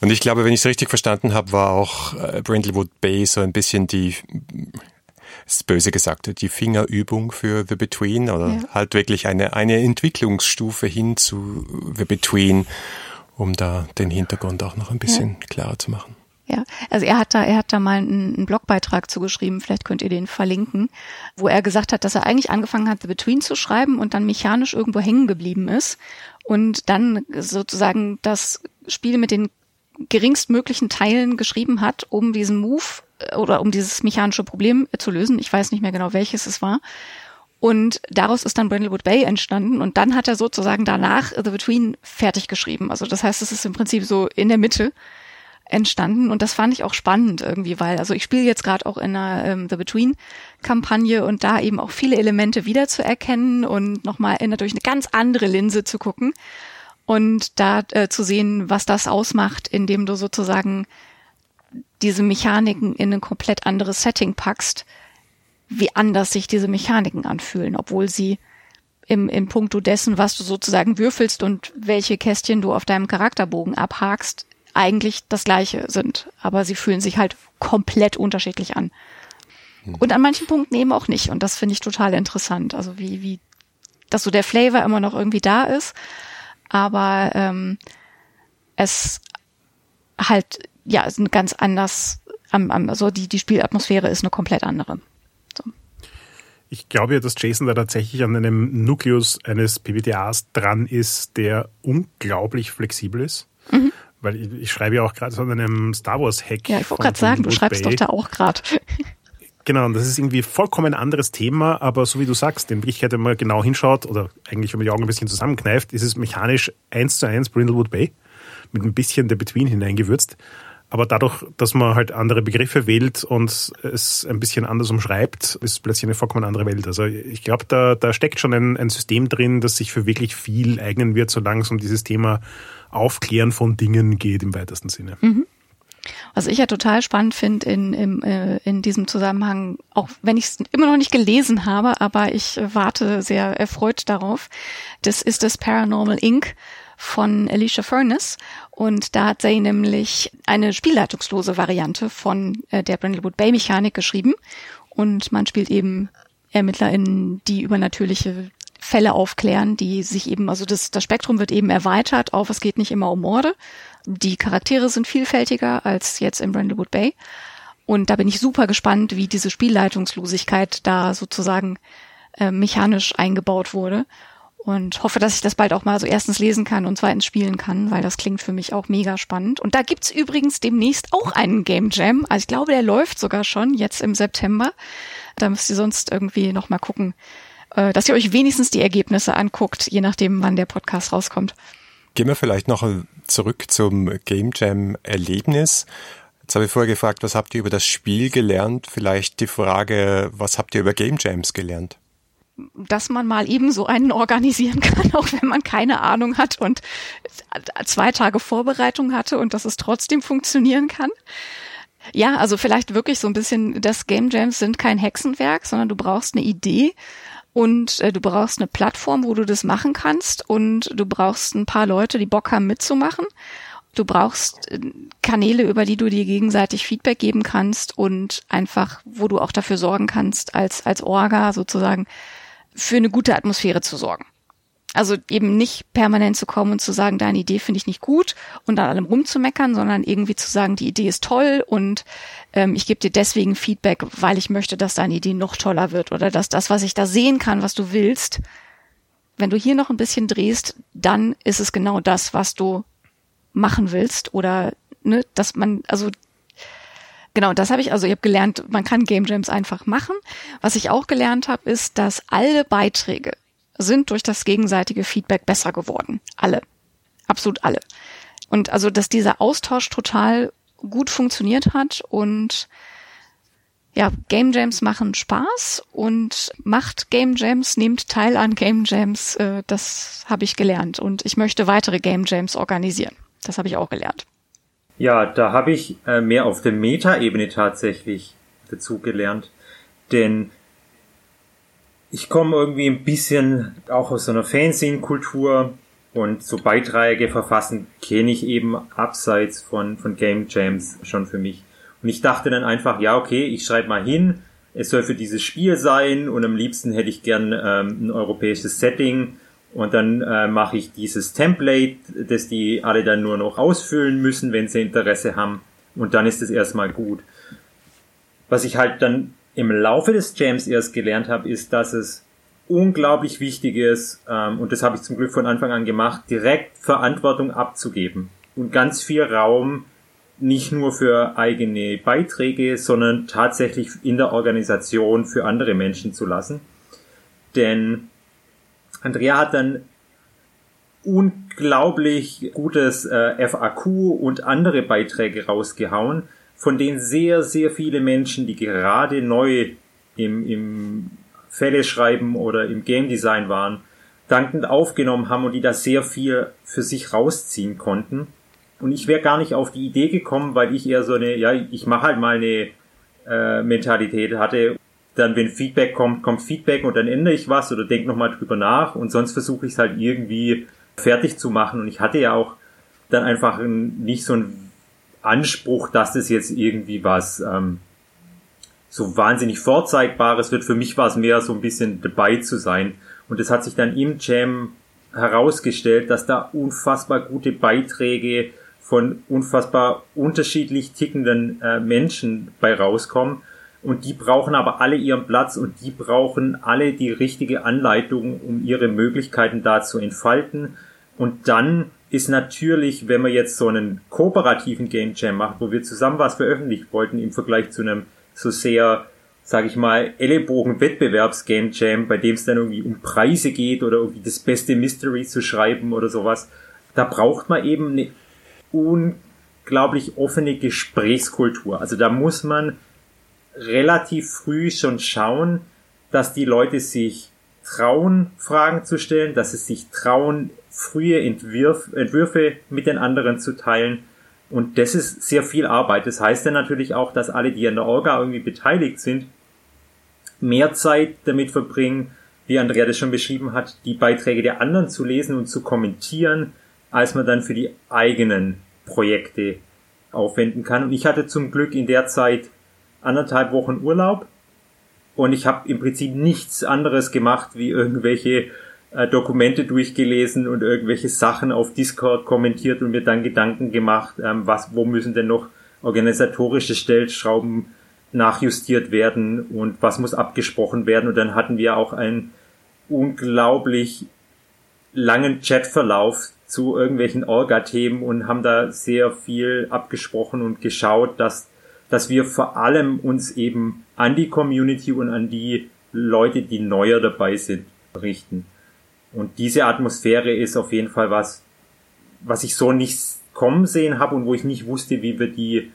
Und ich glaube, wenn ich es richtig verstanden habe, war auch äh, Brindlewood Bay so ein bisschen die, ist böse gesagt, die Fingerübung für The Between oder ja. halt wirklich eine, eine Entwicklungsstufe hin zu The Between, um da den Hintergrund auch noch ein bisschen ja. klarer zu machen.
Ja, also er hat da, er hat da mal einen, einen Blogbeitrag zugeschrieben, vielleicht könnt ihr den verlinken, wo er gesagt hat, dass er eigentlich angefangen hat, The Between zu schreiben und dann mechanisch irgendwo hängen geblieben ist und dann sozusagen das Spiel mit den geringstmöglichen Teilen geschrieben hat, um diesen Move äh, oder um dieses mechanische Problem zu lösen. Ich weiß nicht mehr genau, welches es war. Und daraus ist dann Brindlewood Bay entstanden und dann hat er sozusagen danach The Between fertig geschrieben. Also das heißt, es ist im Prinzip so in der Mitte entstanden und das fand ich auch spannend irgendwie, weil also ich spiele jetzt gerade auch in einer ähm, The Between Kampagne und da eben auch viele Elemente wiederzuerkennen und nochmal in, durch eine ganz andere Linse zu gucken und da äh, zu sehen, was das ausmacht, indem du sozusagen diese Mechaniken in ein komplett anderes Setting packst, wie anders sich diese Mechaniken anfühlen, obwohl sie im, im Punkto dessen, was du sozusagen würfelst und welche Kästchen du auf deinem Charakterbogen abhakst, eigentlich das gleiche sind. Aber sie fühlen sich halt komplett unterschiedlich an. Hm. Und an manchen Punkten eben auch nicht. Und das finde ich total interessant. Also wie, wie, dass so der Flavor immer noch irgendwie da ist, aber ähm, es halt ja ist ganz anders. Also die die Spielatmosphäre ist eine komplett andere.
Ich glaube ja, dass Jason da tatsächlich an einem Nukleus eines PBTAs dran ist, der unglaublich flexibel ist. Mhm. Weil ich, ich, schreibe ja auch gerade so an einem Star Wars Hack.
Ja, ich wollte gerade sagen, du schreibst Bay. doch da auch gerade.
Genau, und das ist irgendwie vollkommen ein anderes Thema, aber so wie du sagst, in Wirklichkeit, wenn man genau hinschaut, oder eigentlich, wenn man die Augen ein bisschen zusammenkneift, ist es mechanisch eins zu eins Brindlewood Bay mit ein bisschen der Between hineingewürzt. Aber dadurch, dass man halt andere Begriffe wählt und es ein bisschen anders umschreibt, ist plötzlich eine vollkommen andere Welt. Also ich glaube, da, da steckt schon ein, ein System drin, das sich für wirklich viel eignen wird, solange es um dieses Thema Aufklären von Dingen geht im weitesten Sinne. Mhm.
Was ich ja total spannend finde in, in, äh, in diesem Zusammenhang, auch wenn ich es immer noch nicht gelesen habe, aber ich warte sehr erfreut darauf, das ist das Paranormal Inc. von Alicia Furness. Und da hat sie nämlich eine spielleitungslose Variante von äh, der Brindlewood Bay Mechanik geschrieben. Und man spielt eben ErmittlerInnen, die übernatürliche Fälle aufklären, die sich eben, also das, das Spektrum wird eben erweitert auf, es geht nicht immer um Morde. Die Charaktere sind vielfältiger als jetzt in Brindlewood Bay. Und da bin ich super gespannt, wie diese Spielleitungslosigkeit da sozusagen äh, mechanisch eingebaut wurde. Und hoffe, dass ich das bald auch mal so erstens lesen kann und zweitens spielen kann, weil das klingt für mich auch mega spannend. Und da gibt's übrigens demnächst auch einen Game Jam. Also ich glaube, der läuft sogar schon jetzt im September. Da müsst ihr sonst irgendwie noch mal gucken, äh, dass ihr euch wenigstens die Ergebnisse anguckt, je nachdem, wann der Podcast rauskommt.
Gehen wir vielleicht noch zurück zum Game Jam Erlebnis. Jetzt habe ich vorher gefragt, was habt ihr über das Spiel gelernt? Vielleicht die Frage, was habt ihr über Game Jams gelernt?
Dass man mal eben so einen organisieren kann, auch wenn man keine Ahnung hat und zwei Tage Vorbereitung hatte und dass es trotzdem funktionieren kann. Ja, also vielleicht wirklich so ein bisschen, das Game Jams sind kein Hexenwerk, sondern du brauchst eine Idee und äh, du brauchst eine Plattform, wo du das machen kannst und du brauchst ein paar Leute, die Bock haben mitzumachen. Du brauchst äh, Kanäle, über die du dir gegenseitig Feedback geben kannst und einfach, wo du auch dafür sorgen kannst, als, als Orga sozusagen für eine gute Atmosphäre zu sorgen. Also eben nicht permanent zu kommen und zu sagen, deine Idee finde ich nicht gut und an allem rumzumeckern, sondern irgendwie zu sagen, die Idee ist toll und ähm, ich gebe dir deswegen Feedback, weil ich möchte, dass deine Idee noch toller wird oder dass das, was ich da sehen kann, was du willst, wenn du hier noch ein bisschen drehst, dann ist es genau das, was du machen willst oder ne, dass man also Genau, das habe ich, also ich habe gelernt, man kann Game Jams einfach machen. Was ich auch gelernt habe, ist, dass alle Beiträge sind durch das gegenseitige Feedback besser geworden. Alle. Absolut alle. Und also, dass dieser Austausch total gut funktioniert hat und ja, Game Jams machen Spaß und macht Game Jams, nehmt teil an Game Jams, äh, das habe ich gelernt und ich möchte weitere Game Jams organisieren. Das habe ich auch gelernt.
Ja, da habe ich äh, mehr auf der Meta-Ebene tatsächlich dazu gelernt, denn ich komme irgendwie ein bisschen auch aus so einer Fanzine-Kultur und so Beiträge verfassen kenne ich eben abseits von, von Game Jams schon für mich. Und ich dachte dann einfach, ja, okay, ich schreibe mal hin, es soll für dieses Spiel sein und am liebsten hätte ich gern ähm, ein europäisches Setting und dann äh, mache ich dieses Template, das die alle dann nur noch ausfüllen müssen, wenn sie Interesse haben und dann ist es erstmal gut. Was ich halt dann im Laufe des Jams erst gelernt habe, ist, dass es unglaublich wichtig ist, ähm, und das habe ich zum Glück von Anfang an gemacht, direkt Verantwortung abzugeben und ganz viel Raum nicht nur für eigene Beiträge, sondern tatsächlich in der Organisation für andere Menschen zu lassen. Denn Andrea hat dann unglaublich gutes äh, FAQ und andere Beiträge rausgehauen, von denen sehr, sehr viele Menschen, die gerade neu im, im Fälle schreiben oder im Game Design waren, dankend aufgenommen haben und die da sehr viel für sich rausziehen konnten. Und ich wäre gar nicht auf die Idee gekommen, weil ich eher so eine, ja, ich mache halt mal eine äh, Mentalität hatte. Dann, wenn Feedback kommt, kommt Feedback und dann ändere ich was oder denke nochmal drüber nach und sonst versuche ich es halt irgendwie fertig zu machen. Und ich hatte ja auch dann einfach ein, nicht so einen Anspruch, dass das jetzt irgendwie was ähm, so wahnsinnig vorzeigbares wird. Für mich war es mehr so ein bisschen dabei zu sein. Und es hat sich dann im Jam herausgestellt, dass da unfassbar gute Beiträge von unfassbar unterschiedlich tickenden äh, Menschen bei rauskommen. Und die brauchen aber alle ihren Platz und die brauchen alle die richtige Anleitung, um ihre Möglichkeiten da zu entfalten. Und dann ist natürlich, wenn man jetzt so einen kooperativen Game Jam macht, wo wir zusammen was veröffentlichen wollten im Vergleich zu einem so sehr, sag ich mal, Ellenbogen-Wettbewerbs-Game Jam, bei dem es dann irgendwie um Preise geht oder irgendwie das beste Mystery zu schreiben oder sowas, da braucht man eben eine unglaublich offene Gesprächskultur. Also da muss man relativ früh schon schauen, dass die Leute sich trauen, Fragen zu stellen, dass sie sich trauen, frühe Entwürf, Entwürfe mit den anderen zu teilen. Und das ist sehr viel Arbeit. Das heißt dann natürlich auch, dass alle, die an der Orga irgendwie beteiligt sind, mehr Zeit damit verbringen, wie Andrea das schon beschrieben hat, die Beiträge der anderen zu lesen und zu kommentieren, als man dann für die eigenen Projekte aufwenden kann. Und ich hatte zum Glück in der Zeit anderthalb Wochen Urlaub und ich habe im Prinzip nichts anderes gemacht, wie irgendwelche äh, Dokumente durchgelesen und irgendwelche Sachen auf Discord kommentiert und mir dann Gedanken gemacht, ähm, was, wo müssen denn noch organisatorische Stellschrauben nachjustiert werden und was muss abgesprochen werden. Und dann hatten wir auch einen unglaublich langen Chatverlauf zu irgendwelchen Orga-Themen und haben da sehr viel abgesprochen und geschaut, dass, dass wir vor allem uns eben an die Community und an die Leute, die neuer dabei sind, richten. Und diese Atmosphäre ist auf jeden Fall was, was ich so nicht kommen sehen habe und wo ich nicht wusste, wie wir die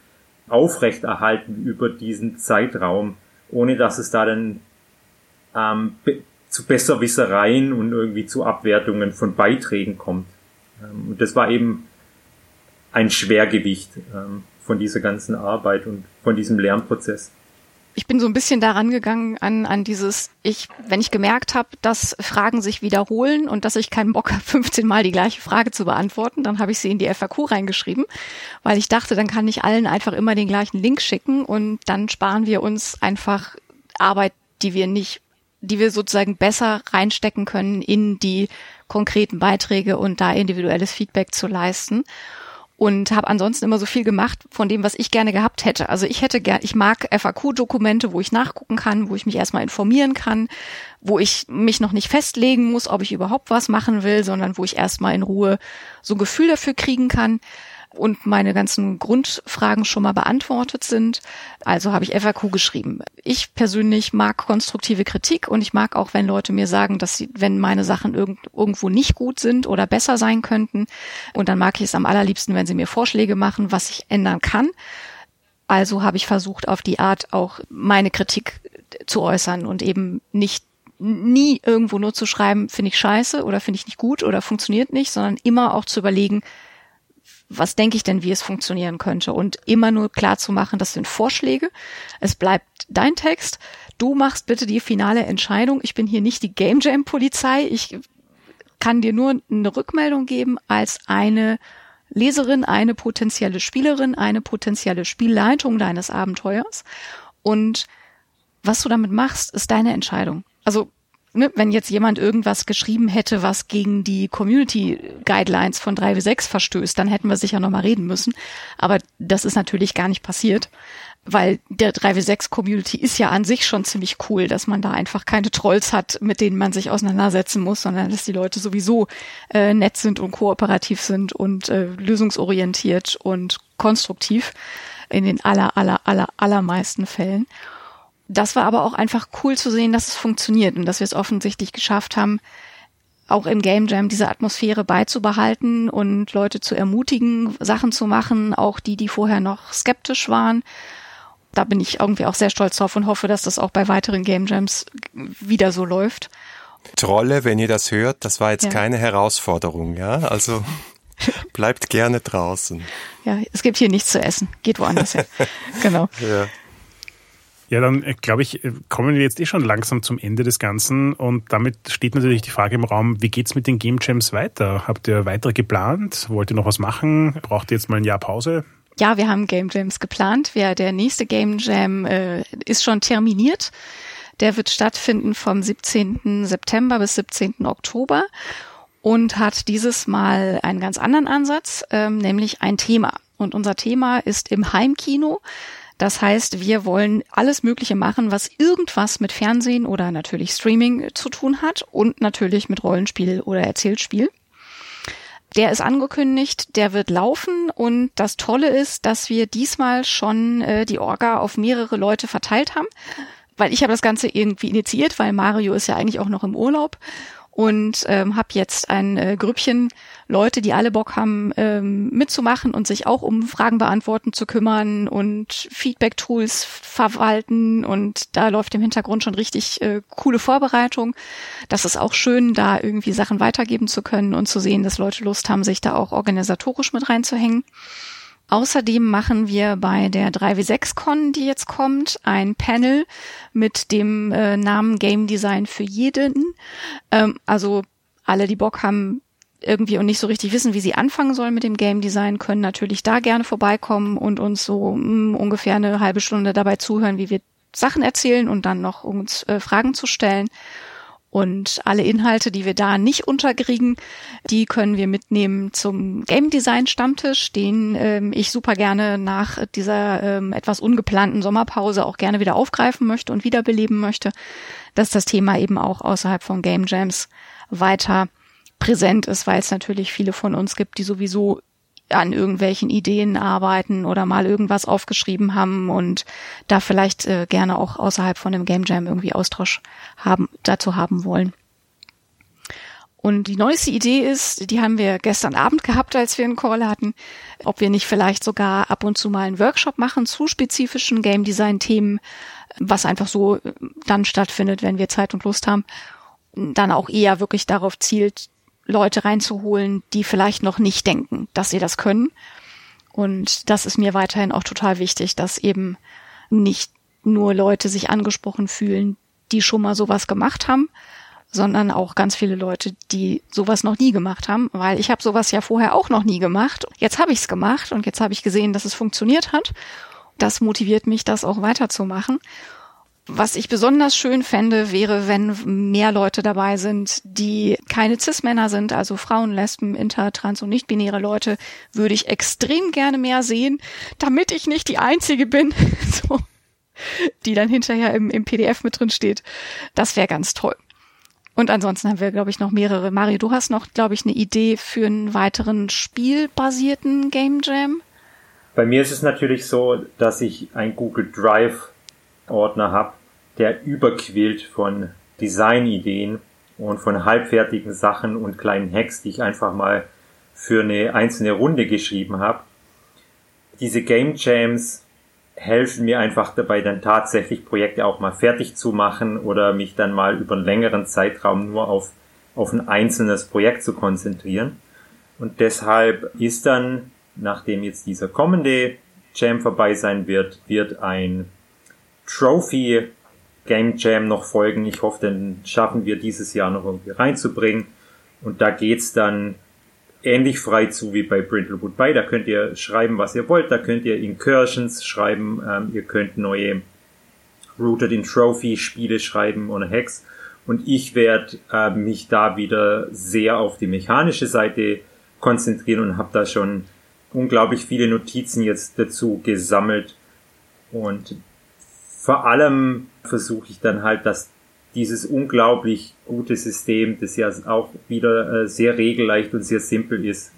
aufrechterhalten über diesen Zeitraum, ohne dass es da dann ähm, zu Besserwissereien und irgendwie zu Abwertungen von Beiträgen kommt. Ähm, und das war eben ein Schwergewicht ähm, von dieser ganzen Arbeit und von diesem Lernprozess.
Ich bin so ein bisschen daran gegangen an, an dieses, ich, wenn ich gemerkt habe, dass Fragen sich wiederholen und dass ich keinen Bock habe, 15 Mal die gleiche Frage zu beantworten, dann habe ich sie in die FAQ reingeschrieben, weil ich dachte, dann kann ich allen einfach immer den gleichen Link schicken und dann sparen wir uns einfach Arbeit, die wir nicht die wir sozusagen besser reinstecken können in die konkreten Beiträge und da individuelles Feedback zu leisten. Und habe ansonsten immer so viel gemacht von dem, was ich gerne gehabt hätte. Also ich hätte gern, ich mag FAQ-Dokumente, wo ich nachgucken kann, wo ich mich erstmal informieren kann, wo ich mich noch nicht festlegen muss, ob ich überhaupt was machen will, sondern wo ich erstmal in Ruhe so ein Gefühl dafür kriegen kann und meine ganzen Grundfragen schon mal beantwortet sind. Also habe ich FAQ geschrieben. Ich persönlich mag konstruktive Kritik und ich mag auch, wenn Leute mir sagen, dass sie, wenn meine Sachen irgend, irgendwo nicht gut sind oder besser sein könnten. Und dann mag ich es am allerliebsten, wenn sie mir Vorschläge machen, was ich ändern kann. Also habe ich versucht, auf die Art auch meine Kritik zu äußern und eben nicht nie irgendwo nur zu schreiben, finde ich scheiße oder finde ich nicht gut oder funktioniert nicht, sondern immer auch zu überlegen, was denke ich denn, wie es funktionieren könnte und immer nur klar zu machen, das sind Vorschläge. Es bleibt dein Text. Du machst bitte die finale Entscheidung. Ich bin hier nicht die Game Jam Polizei. Ich kann dir nur eine Rückmeldung geben als eine Leserin, eine potenzielle Spielerin, eine potenzielle Spielleitung deines Abenteuers. Und was du damit machst, ist deine Entscheidung. Also ne, wenn jetzt jemand irgendwas geschrieben hätte, was gegen die Community Guidelines von 3W6 verstößt, dann hätten wir sicher nochmal reden müssen. Aber das ist natürlich gar nicht passiert, weil der 3W6 Community ist ja an sich schon ziemlich cool, dass man da einfach keine Trolls hat, mit denen man sich auseinandersetzen muss, sondern dass die Leute sowieso äh, nett sind und kooperativ sind und äh, lösungsorientiert und konstruktiv in den aller, aller, aller, allermeisten Fällen das war aber auch einfach cool zu sehen, dass es funktioniert und dass wir es offensichtlich geschafft haben, auch im Game Jam diese Atmosphäre beizubehalten und Leute zu ermutigen, Sachen zu machen, auch die, die vorher noch skeptisch waren. Da bin ich irgendwie auch sehr stolz drauf und hoffe, dass das auch bei weiteren Game Jams wieder so läuft.
Trolle, wenn ihr das hört, das war jetzt ja. keine Herausforderung, ja? Also bleibt gerne draußen.
Ja, es gibt hier nichts zu essen. Geht woanders hin. genau. Ja.
Ja, dann äh, glaube ich, äh, kommen wir jetzt eh schon langsam zum Ende des Ganzen und damit steht natürlich die Frage im Raum, wie geht's mit den Game Jams weiter? Habt ihr weiter geplant? Wollt ihr noch was machen? Braucht ihr jetzt mal ein Jahr Pause?
Ja, wir haben Game Jams geplant. Ja, der nächste Game Jam äh, ist schon terminiert. Der wird stattfinden vom 17. September bis 17. Oktober und hat dieses Mal einen ganz anderen Ansatz, ähm, nämlich ein Thema. Und unser Thema ist im Heimkino. Das heißt, wir wollen alles Mögliche machen, was irgendwas mit Fernsehen oder natürlich Streaming zu tun hat und natürlich mit Rollenspiel oder Erzählspiel. Der ist angekündigt, der wird laufen und das Tolle ist, dass wir diesmal schon äh, die Orga auf mehrere Leute verteilt haben, weil ich habe das Ganze irgendwie initiiert, weil Mario ist ja eigentlich auch noch im Urlaub und ähm, habe jetzt ein äh, Grüppchen Leute, die alle Bock haben, ähm, mitzumachen und sich auch um Fragen beantworten zu kümmern und Feedback-Tools verwalten und da läuft im Hintergrund schon richtig äh, coole Vorbereitung. Das ist auch schön, da irgendwie Sachen weitergeben zu können und zu sehen, dass Leute Lust haben, sich da auch organisatorisch mit reinzuhängen. Außerdem machen wir bei der 3W6Con, die jetzt kommt, ein Panel mit dem äh, Namen Game Design für jeden. Ähm, also alle, die Bock haben, irgendwie und nicht so richtig wissen, wie sie anfangen sollen mit dem Game Design, können natürlich da gerne vorbeikommen und uns so mh, hm, ungefähr eine halbe Stunde dabei zuhören, wie wir Sachen erzählen und dann noch uns äh, Fragen zu stellen. Und alle Inhalte, die wir da nicht unterkriegen, die können wir mitnehmen zum Game Design Stammtisch, den ähm, ich super gerne nach dieser ähm, etwas ungeplanten Sommerpause auch gerne wieder aufgreifen möchte und wiederbeleben möchte, dass das Thema eben auch außerhalb von Game Jams weiter präsent ist, weil es natürlich viele von uns gibt, die sowieso an irgendwelchen Ideen arbeiten oder mal irgendwas aufgeschrieben haben und da vielleicht äh, gerne auch außerhalb von dem Game Jam irgendwie Austausch haben, dazu haben wollen. Und die neueste Idee ist, die haben wir gestern Abend gehabt, als wir einen Call hatten, ob wir nicht vielleicht sogar ab und zu mal einen Workshop machen zu spezifischen Game Design Themen, was einfach so äh, dann stattfindet, wenn wir Zeit und Lust haben. Dann auch eher wirklich darauf zielt, Leute reinzuholen, die vielleicht noch nicht denken, dass sie das können. Und das ist mir weiterhin auch total wichtig, dass eben nicht nur Leute sich angesprochen fühlen, die schon mal sowas gemacht haben, sondern auch ganz viele Leute, die sowas noch nie gemacht haben, weil ich habe sowas ja vorher auch noch nie gemacht. Jetzt habe ich es gemacht und jetzt habe ich gesehen, dass es funktioniert hat. Das motiviert mich, das auch weiterzumachen. Was ich besonders schön fände, wäre, wenn mehr Leute dabei sind, die keine Cis-Männer sind, also Frauen, Lesben, Inter, Trans und nicht-binäre Leute, würde ich extrem gerne mehr sehen, damit ich nicht die Einzige bin, so, die dann hinterher im, im PDF mit drin steht. Das wäre ganz toll. Und ansonsten haben wir, glaube ich, noch mehrere. Mario, du hast noch, glaube ich, eine Idee für einen weiteren spielbasierten Game Jam?
Bei mir ist es natürlich so, dass ich ein Google Drive Ordner habe, der überquillt von Designideen und von halbfertigen Sachen und kleinen Hacks, die ich einfach mal für eine einzelne Runde geschrieben habe. Diese Game Jams helfen mir einfach dabei, dann tatsächlich Projekte auch mal fertig zu machen oder mich dann mal über einen längeren Zeitraum nur auf, auf ein einzelnes Projekt zu konzentrieren. Und deshalb ist dann, nachdem jetzt dieser kommende Jam vorbei sein wird, wird ein Trophy Game Jam noch folgen. Ich hoffe, dann schaffen wir dieses Jahr noch irgendwie reinzubringen. Und da geht's dann ähnlich frei zu wie bei Brindlewood Bay. Da könnt ihr schreiben, was ihr wollt. Da könnt ihr Incursions schreiben. Ähm, ihr könnt neue Rooted in Trophy Spiele schreiben ohne Hacks. Und ich werde äh, mich da wieder sehr auf die mechanische Seite konzentrieren und habe da schon unglaublich viele Notizen jetzt dazu gesammelt. Und vor allem versuche ich dann halt, dass dieses unglaublich gute System, das ja auch wieder äh, sehr regelleicht und sehr simpel ist,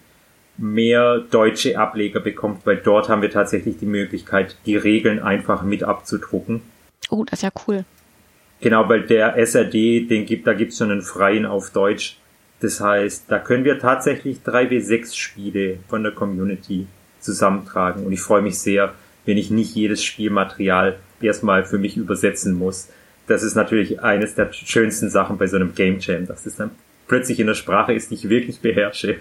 mehr deutsche Ableger bekommt, weil dort haben wir tatsächlich die Möglichkeit, die Regeln einfach mit abzudrucken.
Oh, das ist ja cool.
Genau, weil der SRD, den gibt, da gibt's schon einen freien auf Deutsch. Das heißt, da können wir tatsächlich drei w sechs Spiele von der Community zusammentragen. Und ich freue mich sehr, wenn ich nicht jedes Spielmaterial erstmal für mich übersetzen muss. Das ist natürlich eines der schönsten Sachen bei so einem Game Jam, dass es dann plötzlich in der Sprache ist, die ich wirklich beherrsche.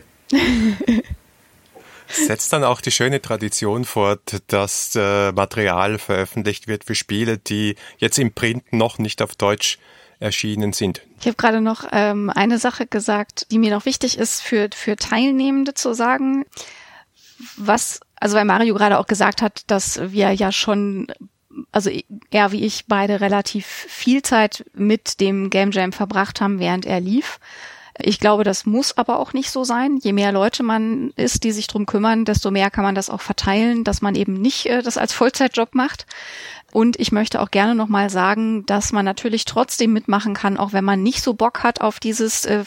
Setzt dann auch die schöne Tradition fort, dass äh, Material veröffentlicht wird für Spiele, die jetzt im Print noch nicht auf Deutsch erschienen sind.
Ich habe gerade noch ähm, eine Sache gesagt, die mir noch wichtig ist für, für Teilnehmende zu sagen. Was, also weil Mario gerade auch gesagt hat, dass wir ja schon also er wie ich beide relativ viel Zeit mit dem Game Jam verbracht haben, während er lief. Ich glaube, das muss aber auch nicht so sein. Je mehr Leute man ist, die sich drum kümmern, desto mehr kann man das auch verteilen, dass man eben nicht äh, das als Vollzeitjob macht. Und ich möchte auch gerne nochmal sagen, dass man natürlich trotzdem mitmachen kann, auch wenn man nicht so Bock hat auf dieses äh,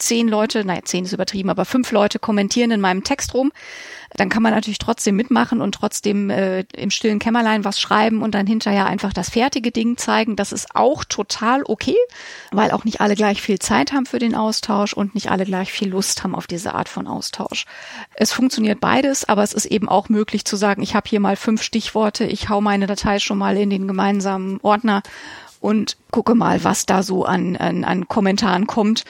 zehn Leute, naja, zehn ist übertrieben, aber fünf Leute kommentieren in meinem Text rum, dann kann man natürlich trotzdem mitmachen und trotzdem äh, im stillen Kämmerlein was schreiben und dann hinterher einfach das fertige Ding zeigen. Das ist auch total okay, weil auch nicht alle gleich viel Zeit haben für den Austausch und nicht alle gleich viel Lust haben auf diese Art von Austausch. Es funktioniert beides, aber es ist eben auch möglich zu sagen, ich habe hier mal fünf Stichworte, ich hau meine Datei schon mal in den gemeinsamen Ordner und gucke mal, was da so an, an, an Kommentaren kommt.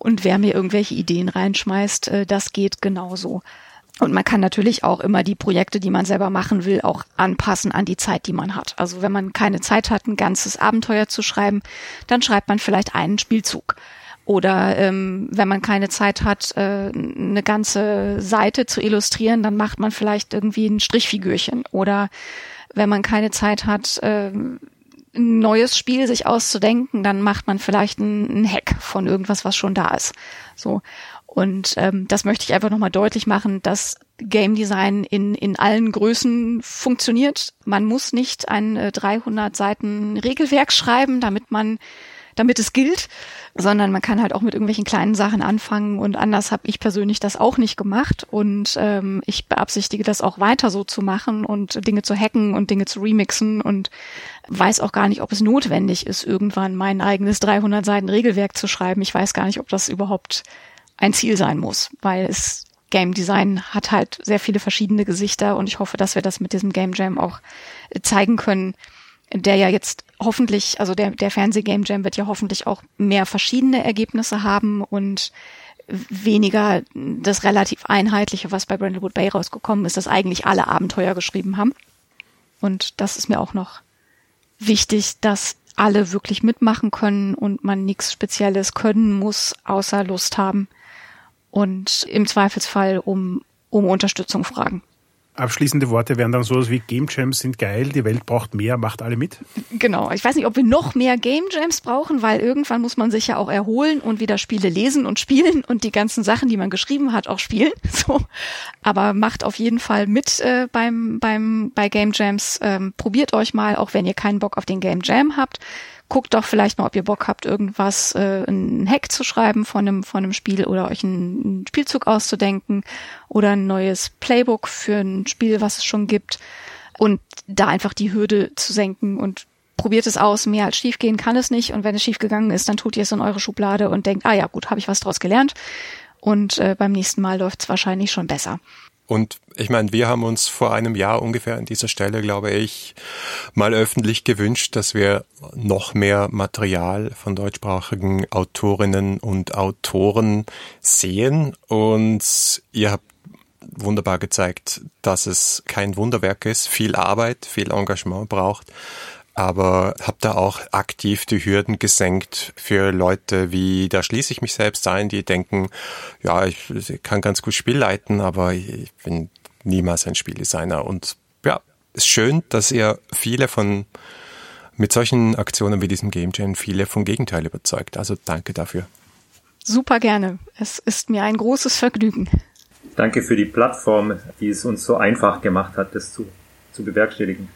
Und wer mir irgendwelche Ideen reinschmeißt, äh, das geht genauso. Und man kann natürlich auch immer die Projekte, die man selber machen will, auch anpassen an die Zeit, die man hat. Also wenn man keine Zeit hat, ein ganzes Abenteuer zu schreiben, dann schreibt man vielleicht einen Spielzug. Oder ähm, wenn man keine Zeit hat, äh, eine ganze Seite zu illustrieren, dann macht man vielleicht irgendwie ein Strichfigürchen. Oder wenn man keine Zeit hat, äh, ein neues Spiel sich auszudenken, dann macht man vielleicht einen Hack von irgendwas, was schon da ist. So. Und ähm, das möchte ich einfach nochmal deutlich machen, dass Game Design in, in allen Größen funktioniert. Man muss nicht ein äh, 300 Seiten Regelwerk schreiben, damit man damit es gilt, sondern man kann halt auch mit irgendwelchen kleinen Sachen anfangen. Und anders habe ich persönlich das auch nicht gemacht. Und ähm, ich beabsichtige das auch weiter so zu machen und Dinge zu hacken und Dinge zu remixen und weiß auch gar nicht, ob es notwendig ist, irgendwann mein eigenes 300 Seiten Regelwerk zu schreiben. Ich weiß gar nicht, ob das überhaupt ein Ziel sein muss, weil es Game Design hat halt sehr viele verschiedene Gesichter. Und ich hoffe, dass wir das mit diesem Game Jam auch zeigen können, der ja jetzt hoffentlich, also der, der Fernseh-Game Jam wird ja hoffentlich auch mehr verschiedene Ergebnisse haben und weniger das relativ einheitliche, was bei Brindlewood Bay rausgekommen ist, dass eigentlich alle Abenteuer geschrieben haben. Und das ist mir auch noch wichtig, dass alle wirklich mitmachen können und man nichts Spezielles können muss, außer Lust haben und im Zweifelsfall um, um Unterstützung fragen.
Abschließende Worte wären dann sowas wie Game Jams sind geil, die Welt braucht mehr, macht alle mit.
Genau. Ich weiß nicht, ob wir noch mehr Game Jams brauchen, weil irgendwann muss man sich ja auch erholen und wieder Spiele lesen und spielen und die ganzen Sachen, die man geschrieben hat, auch spielen. So. Aber macht auf jeden Fall mit äh, beim, beim, bei Game Jams. Ähm, probiert euch mal, auch wenn ihr keinen Bock auf den Game Jam habt guckt doch vielleicht mal, ob ihr Bock habt, irgendwas, äh, einen Hack zu schreiben von einem, von einem Spiel oder euch einen, einen Spielzug auszudenken oder ein neues Playbook für ein Spiel, was es schon gibt. Und da einfach die Hürde zu senken und probiert es aus, mehr als schief gehen kann es nicht. Und wenn es schief gegangen ist, dann tut ihr es in eure Schublade und denkt, ah ja, gut, habe ich was draus gelernt. Und äh, beim nächsten Mal läuft es wahrscheinlich schon besser.
Und ich meine, wir haben uns vor einem Jahr ungefähr an dieser Stelle, glaube ich, mal öffentlich gewünscht, dass wir noch mehr Material von deutschsprachigen Autorinnen und Autoren sehen. Und ihr habt wunderbar gezeigt, dass es kein Wunderwerk ist, viel Arbeit, viel Engagement braucht, aber habe da auch aktiv die Hürden gesenkt für Leute wie, da schließe ich mich selbst ein, die denken, ja, ich, kann ganz gut Spiel leiten, aber ich bin niemals ein Spieldesigner. Und ja, ist schön, dass ihr viele von, mit solchen Aktionen wie diesem Game Jam, viele vom Gegenteil überzeugt. Also danke dafür.
Super gerne. Es ist mir ein großes Vergnügen.
Danke für die Plattform, die es uns so einfach gemacht hat, das zu, zu bewerkstelligen.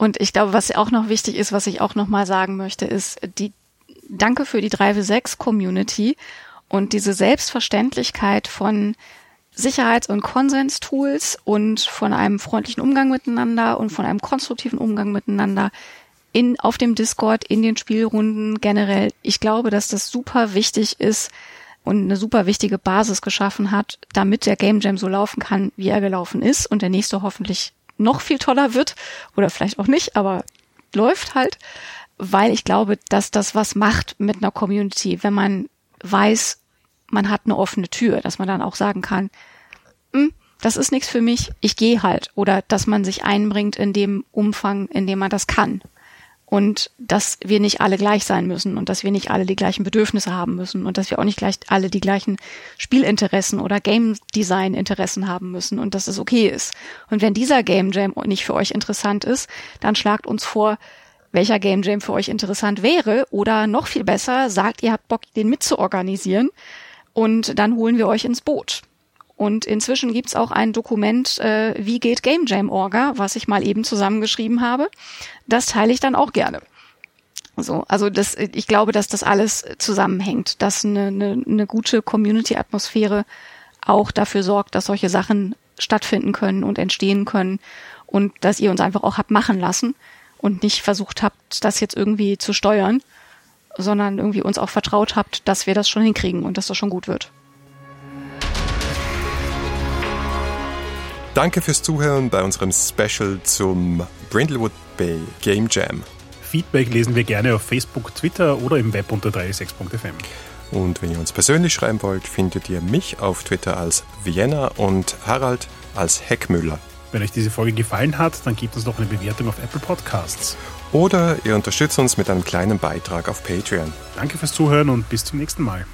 Und ich glaube, was auch noch wichtig ist, was ich auch noch mal sagen möchte, ist die Danke für die 3W6 Community und diese Selbstverständlichkeit von Sicherheits- und Konsenstools und von einem freundlichen Umgang miteinander und von einem konstruktiven Umgang miteinander in, auf dem Discord, in den Spielrunden generell. Ich glaube, dass das super wichtig ist und eine super wichtige Basis geschaffen hat, damit der Game Jam so laufen kann, wie er gelaufen ist und der nächste hoffentlich noch viel toller wird oder vielleicht auch nicht, aber läuft halt, weil ich glaube, dass das was macht mit einer Community, wenn man weiß, man hat eine offene Tür, dass man dann auch sagen kann, hm, das ist nichts für mich, ich gehe halt. Oder dass man sich einbringt in dem Umfang, in dem man das kann und dass wir nicht alle gleich sein müssen und dass wir nicht alle die gleichen Bedürfnisse haben müssen und dass wir auch nicht gleich alle die gleichen Spielinteressen oder Game Design Interessen haben müssen und dass es okay ist. Und wenn dieser Game Jam nicht für euch interessant ist, dann schlagt uns vor, welcher Game Jam für euch interessant wäre oder noch viel besser, sagt, ihr habt Bock, den mitzuorganisieren und dann holen wir euch ins Boot. Und inzwischen gibt's auch ein Dokument, äh, wie geht Game Jam Orga, was ich mal eben zusammengeschrieben habe. Das teile ich dann auch gerne. So, also das, ich glaube, dass das alles zusammenhängt, dass eine, eine, eine gute Community-Atmosphäre auch dafür sorgt, dass solche Sachen stattfinden können und entstehen können und dass ihr uns einfach auch habt machen lassen und nicht versucht habt, das jetzt irgendwie zu steuern, sondern irgendwie uns auch vertraut habt, dass wir das schon hinkriegen und dass das schon gut wird.
Danke fürs Zuhören bei unserem Special zum Brindlewood Bay Game Jam.
Feedback lesen wir gerne auf Facebook, Twitter oder im Web unter 36.fm.
Und wenn ihr uns persönlich schreiben wollt, findet ihr mich auf Twitter als Vienna und Harald als Heckmüller.
Wenn euch diese Folge gefallen hat, dann gebt uns doch eine Bewertung auf Apple Podcasts.
Oder ihr unterstützt uns mit einem kleinen Beitrag auf Patreon.
Danke fürs Zuhören und bis zum nächsten Mal.